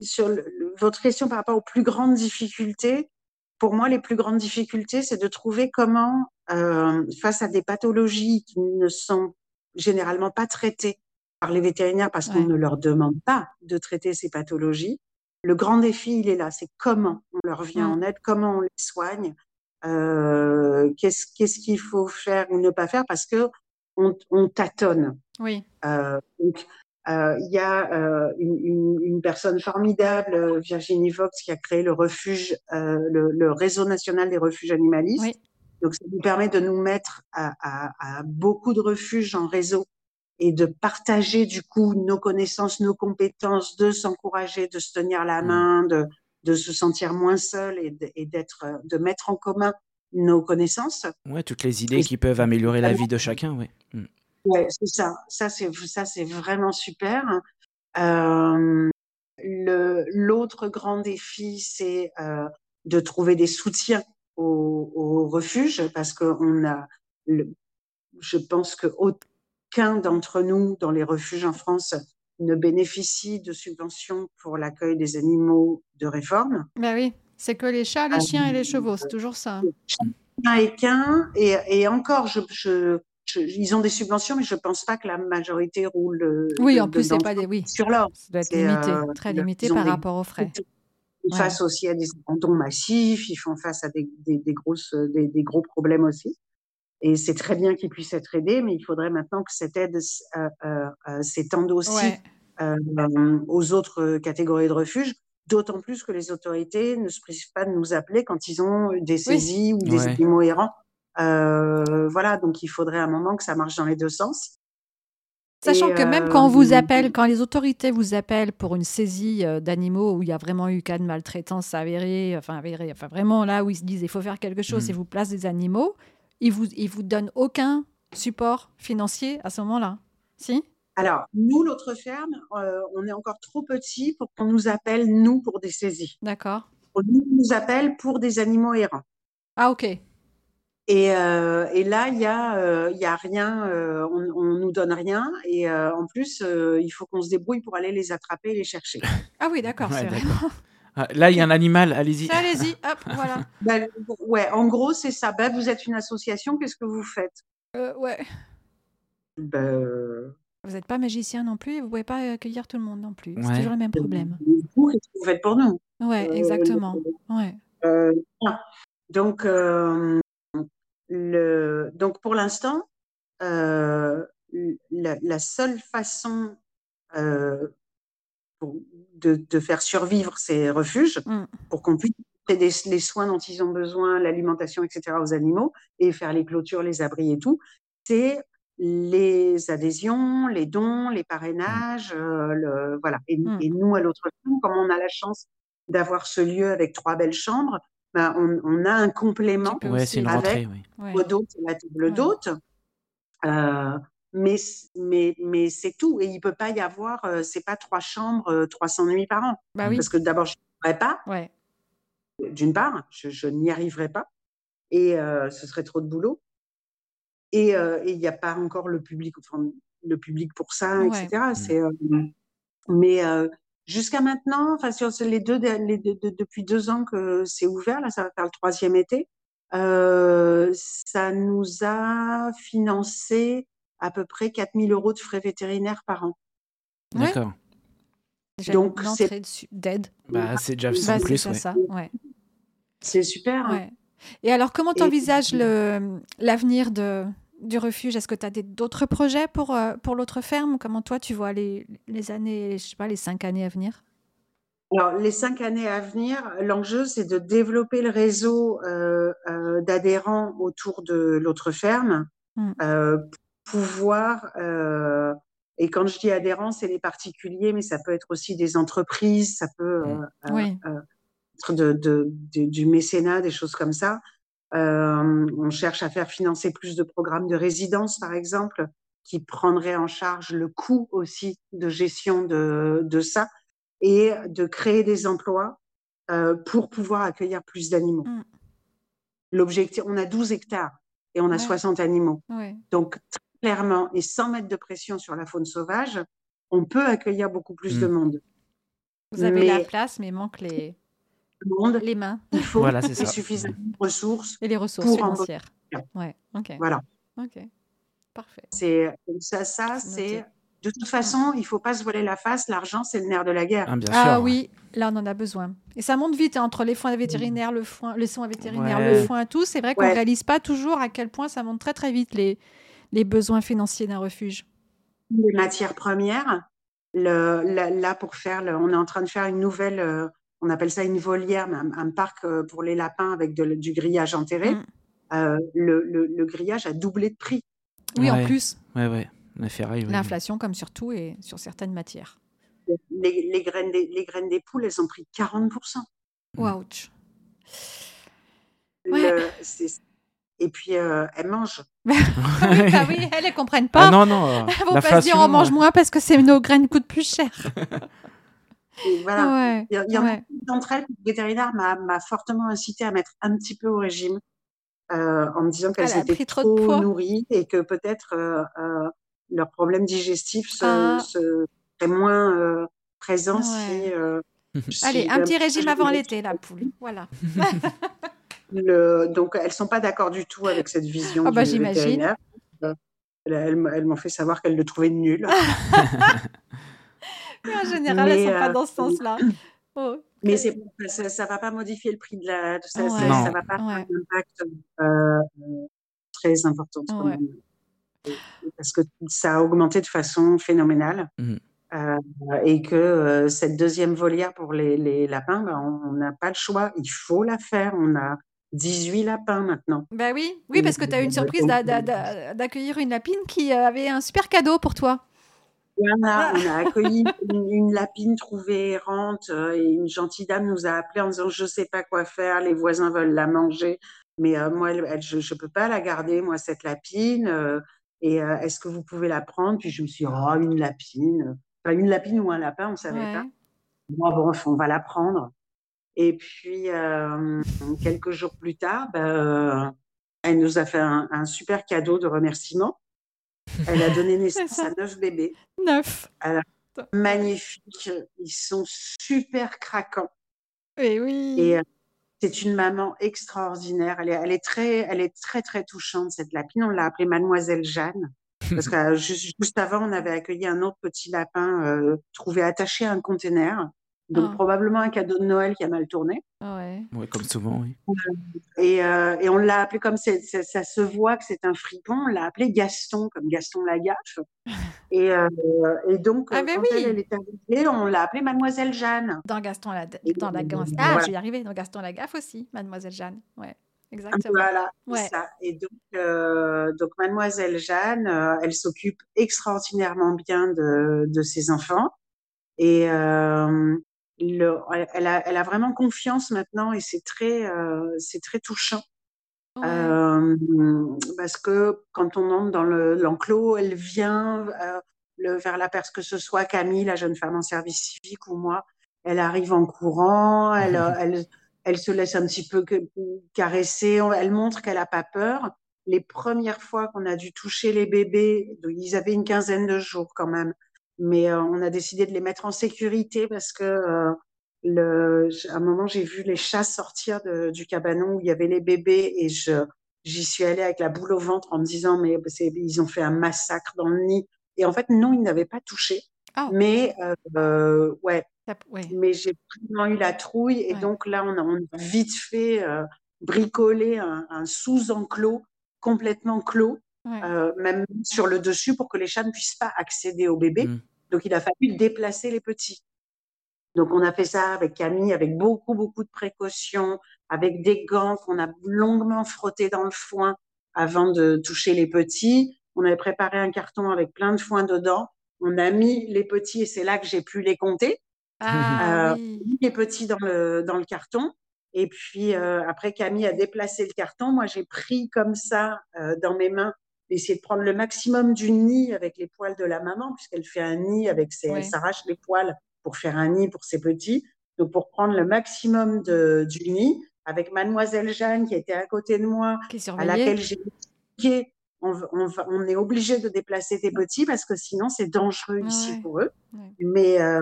sur le, votre question par rapport aux plus grandes difficultés, pour moi, les plus grandes difficultés, c'est de trouver comment, euh, face à des pathologies qui ne sont généralement pas traitées par les vétérinaires parce qu'on ne leur demande pas de traiter ces pathologies, le grand défi, il est là, c'est comment on leur vient en aide, comment on les soigne, euh, qu'est-ce qu'est-ce qu'il faut faire ou ne pas faire parce que on, on tâtonne. Oui. Euh, donc euh, il y a euh, une, une, une, personne formidable, Virginie Vox, qui a créé le refuge, euh, le, le, réseau national des refuges animalistes. Oui. Donc ça nous permet de nous mettre à, à, à beaucoup de refuges en réseau et de partager du coup nos connaissances, nos compétences, de s'encourager, de se tenir la mmh. main, de, de se sentir moins seul et d'être, de mettre en commun nos connaissances. Ouais, toutes les idées qui peuvent améliorer la vie de chacun, ouais. Mm. Ouais, c'est ça. Ça c'est ça c'est vraiment super. Euh, l'autre grand défi c'est euh, de trouver des soutiens au, au refuge parce que on a le, je pense que aucun d'entre nous dans les refuges en France ne bénéficient de subventions pour l'accueil des animaux de réforme. Ben oui, c'est que les chats, les chiens et les chevaux, c'est toujours ça. Chiens et et, et encore, je, je, ils ont des subventions, mais je ne pense pas que la majorité roule. Oui, en plus, c'est pas des. Oui. Sur l'or. Ça doit être limité, euh, très limité par rapport aux frais. Ils font face aussi à des abandons massifs, ils font face à des, des, des grosses, des, des, gros problèmes aussi. Et c'est très bien qu'ils puissent être aidés, mais il faudrait maintenant que cette aide euh, euh, euh s'étende aussi euh, aux autres catégories de refuges. D'autant plus que les autorités ne se privent pas de nous appeler quand ils ont des saisies ou des animaux errants. voilà, donc il faudrait un moment que ça marche dans les deux sens. Sachant que même quand on vous appelle, quand les autorités vous appellent pour une saisie d'animaux où il y a vraiment eu cas de maltraitance avérée, enfin avérée, enfin vraiment là où ils se disent il faut faire quelque chose mmh. et vous placent des animaux, ils vous, ils vous donnent aucun support financier à ce moment-là Si? Alors, nous, l'autre ferme, euh, on est encore trop petit pour qu'on nous appelle, nous, pour des saisies. D'accord. On nous appelle pour des animaux errants. Ah, ok. Et, euh, et, là, il y a, euh, il y a rien, euh, on, on nous donne rien, et euh, en plus, euh, il faut qu'on se débrouille pour aller les attraper et les chercher. Ah oui, d'accord, Ouais, c'est vrai. Ah, Là, il y a un animal, allez-y. Allez-y, hop, voilà. *laughs* Ben, ouais, en gros, c'est ça. Ben, vous êtes une association, qu'est-ce que vous faites? Euh, ouais. Ben, Vous n'êtes pas magicien non plus, et vous pouvez pas accueillir tout le monde non plus. C'est toujours le même problème. vous, qu'est-ce que vous faites pour nous? Ouais, Euh, exactement. Ouais. Euh, voilà. donc, euh, le, donc, pour l'instant, la, seule façon de, faire survivre ces refuges mmh. pour qu'on puisse les, les soins dont ils ont besoin, l'alimentation, etc. aux animaux et faire les clôtures, les abris et tout, c'est les adhésions, les dons, les parrainages, euh, le, voilà. Et, mmh. et, nous, à l'autre bout, comme on a la chance d'avoir ce lieu avec trois belles chambres, ben, on, on, a un complément ouais, avec oui. la table d'hôte. Euh, mais mais, mais c'est tout. Et il peut pas y avoir, euh, c'est pas trois chambres, 300 nuits par an. Bah oui. Parce que d'abord, je ne pourrais pas. Ouais d'une part, je, n'y arriverai pas et euh, ce serait trop de boulot. Euh, et il n'y a pas encore le public, enfin, le public pour ça, etc. Mmh. C'est, euh, mais jusqu'à maintenant, enfin sur les deux, les depuis deux ans que c'est ouvert, là, ça va faire le troisième été. ça nous a financé à peu près 4000 euros de frais vétérinaires par an. D'accord. Donc c'est d'aide. Bah, c'est déjà bah, plus. C'est ça, ouais. C'est super. Hein. Et alors, comment tu envisages l'avenir de, du refuge? Est-ce que tu as d'autres projets pour, euh, pour l'autre ferme? Comment toi, tu vois les, les, années, je sais pas, les cinq années à venir? Alors, les cinq années à venir, l'enjeu, c'est de développer le réseau euh, euh, d'adhérents autour de l'autre ferme, mmh. Pouvoir, et quand je dis adhérents, c'est les particuliers, mais ça peut être aussi des entreprises, ça peut oui de, du mécénat, des choses comme ça. Euh, on cherche à faire financer plus de programmes de résidence, par exemple, qui prendraient en charge le coût aussi de gestion de, de ça et de créer des emplois euh, pour pouvoir accueillir plus d'animaux. Mm. L'objectif, on a 12 hectares et on a 60 animaux. Donc, très clairement, et sans mettre de pression sur la faune sauvage, on peut accueillir beaucoup plus mm. de monde. Vous avez la place, mais manque les monde, les mains. Il faut voilà, suffisamment de ressources. Et les ressources financières. Ouais, ok. Voilà. Ok, parfait. C'est ça, ça c'est. De toute façon, il ne faut pas se voiler la face. L'argent, c'est le nerf de la guerre. Ah, ah oui, là, on en a besoin. Et ça monte vite hein, entre les foins vétérinaires, le foin, les soins vétérinaires, le foin, tout. C'est vrai qu'on ne réalise pas toujours à quel point ça monte très très vite les, les besoins financiers d'un refuge? Les matières premières. Le, là, pour faire, on est en train de faire une nouvelle, euh, on appelle ça une volière, un, parc euh, pour les lapins avec du grillage enterré. Mm. Euh, le, grillage a doublé de prix. Oui, en plus. Oui, oui. L'inflation, comme sur tout et sur certaines matières. Les, graines, des, les graines des poules, elles ont pris 40%. Ouch. Et puis, euh, elles mangent. *laughs* oui, bah oui, elles ne comprennent pas. Ah non, non. Elles vont pas se dire on mange moins parce que nos graines coûtent plus cher. *laughs* voilà. il y, en a une d'entre elles, le vétérinaire m'a fortement incité à mettre un petit peu au régime euh, en me disant qu'elles étaient trop, nourries et que peut-être euh, euh, leur problème digestif se, ah. serait moins présent *laughs* si, Allez, un petit régime avant l'été, la poule. Voilà. Le, donc, elles sont pas d'accord du tout avec cette vision ah bah, du vétérinaire. Elles, elles m'ont fait savoir qu'elles le trouvaient nul. *laughs* en général, elles ne sont pas dans ce euh, sens-là. *clears throat* Oh, mais ça ne va pas modifier le prix de la. Ça ne va pas avoir un impact euh, très important. Parce que ça a augmenté de façon phénoménale. Mmh. Euh, et que cette deuxième volière pour les, lapins, ben, on n'a pas le choix. Il faut la faire. On a 18 lapins maintenant. Bah oui, oui parce que tu as eu une surprise d'accueillir une lapine qui avait un super cadeau pour toi. On a, on a accueilli *laughs* une, lapine trouvée errante euh, et une gentille dame nous a appelé en disant je sais pas quoi faire, les voisins veulent la manger, mais euh, moi je ne peux pas la garder moi cette lapine euh, et est-ce que vous pouvez la prendre? Puis je me suis dit oh une lapine, enfin une lapine ou un lapin on savait pas. Bon, bon on va la prendre. Et puis quelques jours plus tard, ben, elle nous a fait un super cadeau de remerciement. Elle a donné *laughs* naissance à neuf bébés. Neuf. magnifiques. Ils sont super craquants. Et oui. Et euh, c'est une maman extraordinaire. Elle est, elle est, très, elle est très, très touchante, cette lapine. On l'a appelée Mademoiselle Jeanne. Parce que *laughs* euh, juste, avant, on avait accueilli un autre petit lapin euh, trouvé attaché à un conteneur. Donc, ah. probablement un cadeau de Noël qui a mal tourné. Ouais. comme souvent, oui. Et, euh, et on l'a appelé, comme ça se voit que c'est un fripon, on l'a appelé Gaston, comme Gaston Lagaffe. *laughs* Et, euh, et donc, ah, quand elle, est arrivée, on l'a appelée Mademoiselle Jeanne. Dans Gaston la, dans la, Ah, j'y arrivé, dans Gaston Lagaffe aussi, Mademoiselle Jeanne. Ouais. Exactement. Voilà, ça. Et donc, euh, donc Mademoiselle Jeanne, euh, elle s'occupe extraordinairement bien de, de ses enfants. Et euh, le, elle, a, elle a vraiment confiance maintenant et c'est très, euh, c'est très touchant. Euh, parce que quand on entre dans l'enclos, elle vient euh, le, vers la personne, que ce soit Camille, la jeune femme en service civique, ou moi, elle arrive en courant, elle, *laughs* elle, elle se laisse un petit peu caresser, elle montre qu'elle n'a pas peur. Les premières fois qu'on a dû toucher les bébés, ils avaient une quinzaine de jours quand même, mais euh, on a décidé de les mettre en sécurité parce que euh, le, à un moment j'ai vu les chats sortir de, du cabanon où il y avait les bébés et je j'y suis allée avec la boule au ventre en me disant mais ils ont fait un massacre dans le nid et en fait non ils n'avaient pas touché oh. mais euh, ouais mais j'ai vraiment eu la trouille et donc là, on a, vite fait euh, bricoler un, sous-enclos complètement clos, euh, même sur le dessus pour que les chats ne puissent pas accéder au bébé. Mmh. Donc il a fallu déplacer les petits. Donc on a fait ça avec Camille, avec beaucoup, beaucoup de précautions, avec des gants qu'on a longuement frottés dans le foin avant de toucher les petits. On avait préparé un carton avec plein de foin dedans. On a mis les petits et c'est là que j'ai pu les compter. Ah, euh, est petit dans le, dans le carton. Et puis euh, après, Camille a déplacé le carton. Moi, j'ai pris comme ça euh, dans mes mains, essayer de prendre le maximum du nid avec les poils de la maman, puisqu'elle fait un nid avec ses, elle s'arrache les poils pour faire un nid pour ses petits. Donc pour prendre le maximum de, du nid, avec Mademoiselle Jeanne qui était à côté de moi, à laquelle j'ai expliqué on, on, on, est obligé de déplacer tes petits parce que sinon c'est dangereux ici pour eux. Mais euh,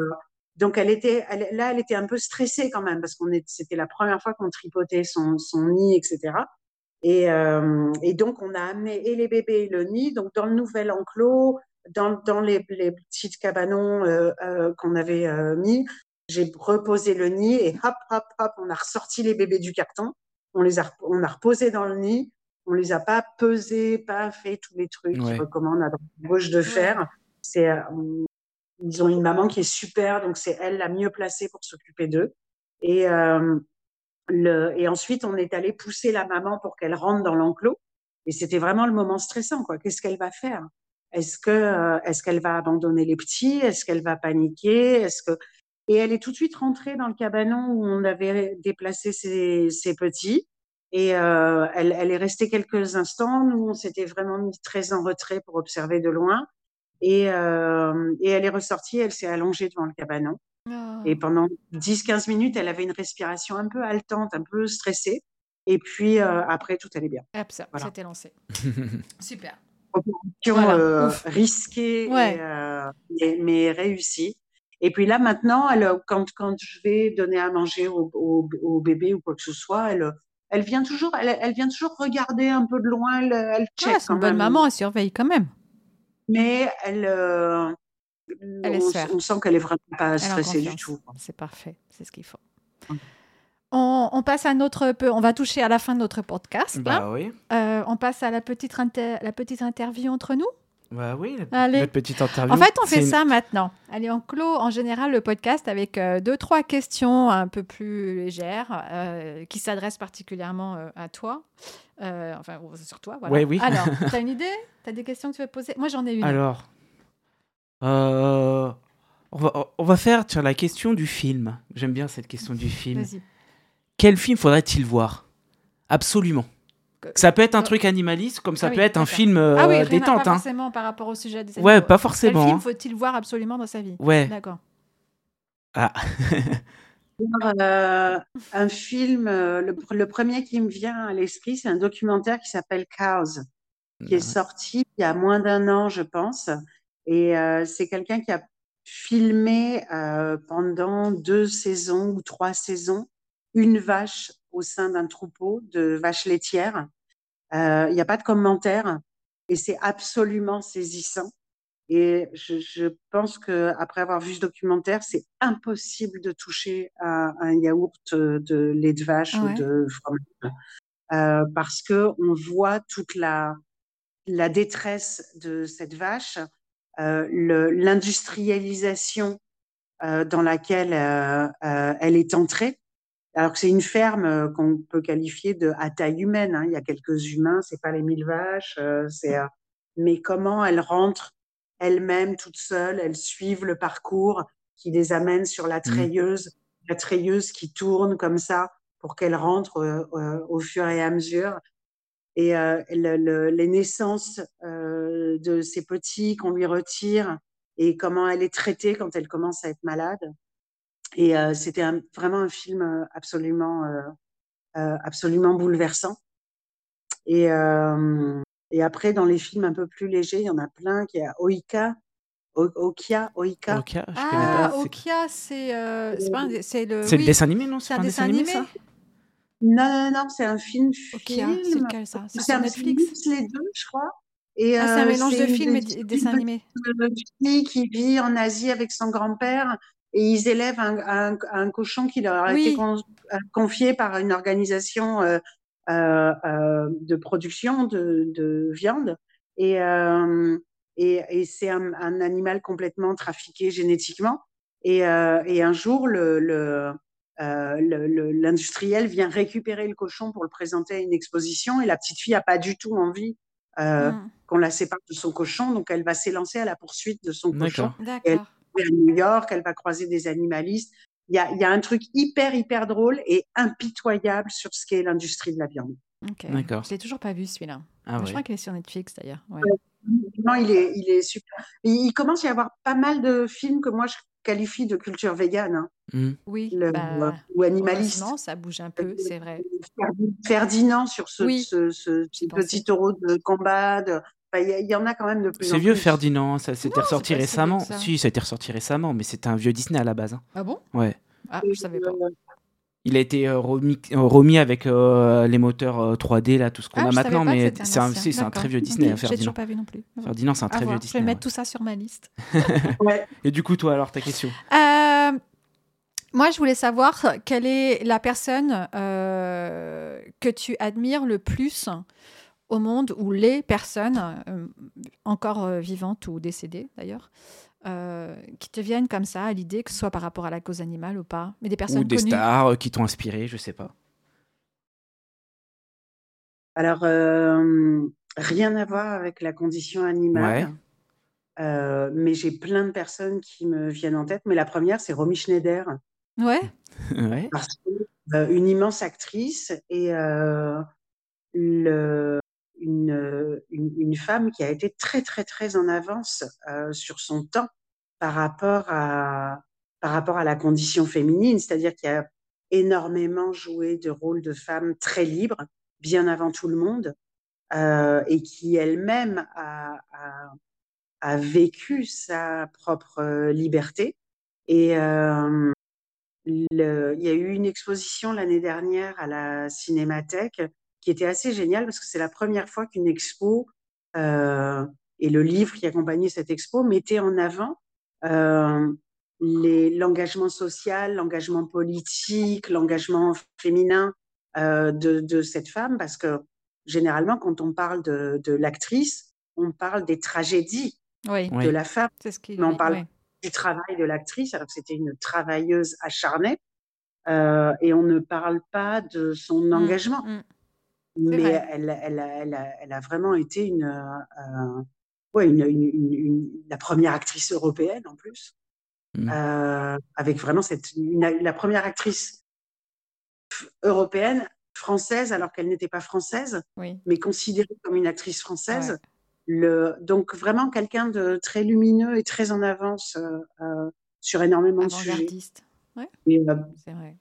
donc elle était, là, elle était un peu stressée quand même parce qu'on c'était la première fois qu'on tripotait son, son nid, etc. Et, euh, et, donc on a amené et les bébés et le nid, donc dans le nouvel enclos, dans, dans les, les petits cabanons euh, euh, qu'on avait euh, mis, j'ai reposé le nid et hop, hop, hop, on a ressorti les bébés du carton, on les a, on a reposé dans le nid, on les a pas pesés, pas fait tous les trucs ouais. qu'ils recommandent à gauche de faire. C'est, ils ont une maman qui est super, donc c'est elle la mieux placée pour s'occuper d'eux. Et, euh, et ensuite, on est allé pousser la maman pour qu'elle rentre dans l'enclos. Et c'était vraiment le moment stressant, quoi. Qu'est-ce qu'elle va faire? Est-ce que euh, est-ce qu'elle va abandonner les petits? Est-ce qu'elle va paniquer? Est-ce que et elle est tout de suite rentrée dans le cabanon où on avait déplacé ses, ses petits. Et euh, elle, elle est restée quelques instants. Nous, on s'était vraiment mis très en retrait pour observer de loin. Et, euh, et elle est ressortie, elle s'est allongée devant le cabanon. Et oh. pendant 10-15 minutes, elle avait une respiration un peu haletante, un peu stressée. Et puis euh, après, tout allait bien. Hop, ça, voilà. c'était lancé. *laughs* Super. Opération euh, risquée, euh, mais, mais, réussie. Et puis là, maintenant, elle, quand, quand je vais donner à manger au, au, au, bébé ou quoi que ce soit, elle, elle vient toujours, elle, elle vient toujours regarder un peu de loin, elle, elle check. Ouais, c'est une bonne maman, elle surveille quand même mais elle, euh, elle on, on, sent qu'elle est vraiment pas stressée du tout. C'est parfait, c'est ce qu'il faut. On, on, passe à notre peu, on va toucher à la fin de notre podcast. Bah oui. Euh, on passe à la petite, inter, la petite interview entre nous. Bah oui, la petite interview. En fait, on fait ça maintenant. Allez, on clôt en général le podcast avec euh, deux, trois questions un peu plus légères euh, qui s'adressent particulièrement euh, à toi. enfin, sur toi, voilà. Oui, oui. Alors, *laughs* tu as une idée? Tu as des questions que tu veux poser? Moi, j'en ai une. Alors, on va, on, va, faire sur la question du film. J'aime bien cette question du film. Quel film faudrait-il voir? Absolument. Ça peut être un truc animaliste, comme ça ah peut être un film euh, ah oui, détente. Pas hein. forcément par rapport au sujet des Ouais, pas forcément. Quel film hein. faut-il voir absolument dans sa vie? Ouais. D'accord. Ah. *laughs* euh, un film, euh, le, le, premier qui me vient à l'esprit, c'est un documentaire qui s'appelle Cows, qui est sorti il y a moins d'un an, je pense. Et euh, c'est quelqu'un qui a filmé euh, pendant deux saisons ou trois saisons une vache au sein d'un troupeau de vaches laitières. Il euh, n'y a pas de commentaire et c'est absolument saisissant. Et je, je pense que après avoir vu ce documentaire, c'est impossible de toucher à, un yaourt de lait de vache ou de fromage euh, parce que on voit toute la la détresse de cette vache, l'industrialisation euh, dans laquelle euh, euh, elle est entrée. Alors que c'est une ferme euh, qu'on peut qualifier de à taille humaine. Hein. Il y a quelques humains, c'est pas les mille vaches. c'est mais comment elle rentre elles-mêmes toutes seules, elles suivent le parcours qui les amène sur la mmh. treilleuse, la treilleuse qui tourne comme ça pour qu'elle rentre euh, euh, au fur et à mesure. Et euh, le, les naissances de ces petits qu'on lui retire et comment elle est traitée quand elle commence à être malade. Et c'était vraiment un film absolument, absolument bouleversant. Et, et après, dans les films un peu plus légers, il y en a plein. qui y a Oika. Okia, Oika. Okia, je ah, pas. Okia, c'est euh, c'est le. C'est le dessin animé, non? C'est un, dessin animé, ça? Non, non, non, c'est un film. Okia, c'est lequel ça? C'est sur Netflix? les deux, je crois. Et, ah, c'est un euh, mélange de films et de dessins animés. Une qui vit en Asie avec son grand-père et ils élèvent un, un, un cochon qui leur a été euh, confié par une organisation euh, de production de, de viande. Et, et, et c'est un, un, animal complètement trafiqué génétiquement. Et, et un jour, le, le l'industriel vient récupérer le cochon pour le présenter à une exposition et la petite fille a pas du tout envie euh, mmh. qu'on la sépare de son cochon, donc elle va s'élancer à la poursuite de son cochon. Elle va à New York, elle va croiser des animalistes il y a, y a, un truc hyper, hyper drôle et impitoyable sur ce qu'est l'industrie de la viande. Ok. D'accord. Je l'ai toujours pas vu celui-là. Ah, Je crois qu'il est sur Netflix d'ailleurs. Ouais. non, il est, il est super. il commence à y avoir pas mal de films que moi je qualifie de culture végane. Hein. Mmh. Oui. bah, ou animaliste. Ça bouge un peu, c'est vrai. Ferdinand sur ce, ce, ce, petit taureau de combat. De... il y, en a quand même de plus en plus. C'est vieux Ferdinand, ça s'était ressorti récemment. Si, ça a été ressorti récemment, mais c'était un vieux Disney à la base. Hein. Ah bon? Ouais. Ah, je savais pas. Il a été euh, remis, euh, remis, avec euh, les moteurs 3D, là, tout ce qu'on ah, a maintenant, mais c'est un, un, très vieux Disney. Okay. Ferdinand. pas vu non plus. Ferdinand, c'est un très vieux Disney. Je vais mettre tout ça sur ma liste. *laughs* *laughs* ouais. Et du coup, toi, alors, ta question? Moi, je voulais savoir quelle est la personne que tu admires le plus au monde, ou les personnes, encore vivantes ou décédées d'ailleurs, euh, qui te viennent comme ça à l'idée, que ce soit par rapport à la cause animale ou pas, mais des personnes ou des stars euh, qui t'ont inspiré, je sais pas. Alors, euh, rien à voir avec la condition animale. mais j'ai plein de personnes qui me viennent en tête. Mais la première, c'est Romy Schneider. Ouais. *laughs* ouais. Parce que, une immense actrice et le, une, une, une, femme qui a été très, très, très en avance euh, sur son temps par rapport à, par rapport à la condition féminine, c'est-à-dire qui a énormément joué de rôle de femme très libre, bien avant tout le monde, euh, et qui elle-même a, a, a, vécu sa propre euh, liberté. Et euh, le, il y a eu une exposition l'année dernière à la Cinémathèque qui était assez génial parce que c'est la première fois qu'une expo euh, et le livre qui accompagnait cette expo mettait en avant euh, l'engagement social, l'engagement politique, l'engagement féminin euh, de, de, cette femme parce que généralement quand on parle de, de l'actrice, on parle des tragédies oui. de la femme, ce qui, mais on parle oui. du travail de l'actrice alors que c'était une travailleuse acharnée. Euh, et on ne parle pas de son mmh, engagement. Mmh, mmh mais elle, elle, elle, elle, a vraiment été une, euh, ouais, une, une, une, la première actrice européenne en plus, mmh. euh, avec vraiment cette, la première actrice européenne française alors qu'elle n'était pas française, oui. mais considérée comme une actrice française. Ouais. Le, donc vraiment quelqu'un de très lumineux et très en avance euh, sur énormément de sujets. Ouais. C'est vrai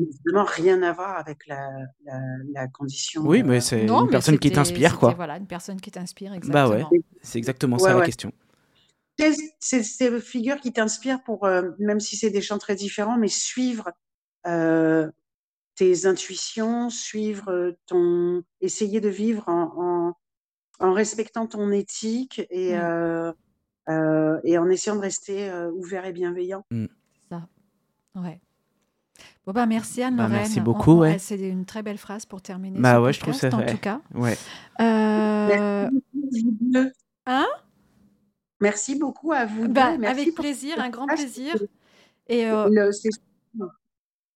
évidemment rien à voir avec la, la, la condition. Oui, mais c'est une mais personne qui t'inspire, quoi. Voilà, une personne qui t'inspire, exactement. Bah ouais, c'est exactement ça ouais, la question. C'est ces figures qui t'inspirent pour, euh, même si c'est des champs très différents, mais suivre euh, tes intuitions, suivre ton, essayer de vivre en, en, en respectant ton éthique et, mmh. euh, et en essayant de rester ouvert et bienveillant. Mm. Ça, ouais. Bon bah merci Anne bah, merci beaucoup. ouais. C'est une très belle phrase pour terminer. Bah ouais, je trouve ça. En tout cas. Ouais. Hein? Merci beaucoup à vous. Bah, avec plaisir, un grand plaisir. Et euh,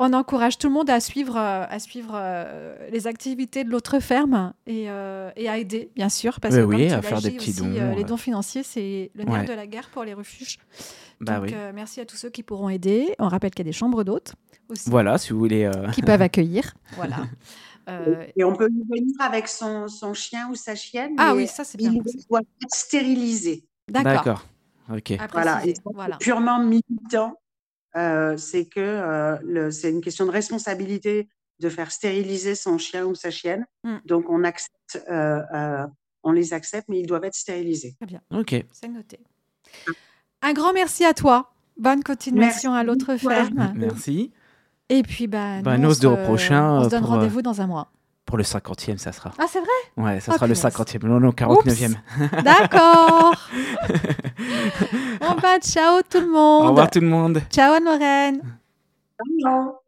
on encourage tout le monde à suivre, euh, à suivre euh, les activités de l'autre ferme et, et, à aider, bien sûr, parce que oui, à faire des petits dons. les dons financiers, c'est le nerf de la guerre pour les refuges. Bah Donc, merci à tous ceux qui pourront aider. On rappelle qu'il y a des chambres d'hôtes aussi. Voilà, si vous voulez. Qui peuvent *laughs* accueillir. Voilà. Et on peut venir avec son, son, chien ou sa chienne. Ah oui, ça c'est bien. Il doit être stérilisé. D'accord. Ok. Voilà. voilà. Purement militant, euh, c'est que euh, c'est une question de responsabilité de faire stériliser son chien ou sa chienne. Hmm. Donc on accepte, euh, on les accepte, mais ils doivent être stérilisés. Très bien. Ok. C'est noté. Un grand merci à toi. Bonne continuation à l'autre ferme. Merci. Et puis, bah, bah nous, on se, prochain. On se donne rendez-vous dans un mois. Pour le 50e, ça sera. Ah, c'est vrai? Ouais, ça sera le 50e. Non, non, 49e. D'accord. *laughs* bon, bah, ciao tout le monde. Au revoir tout le monde. Ciao Anne-Lorraine. Ciao.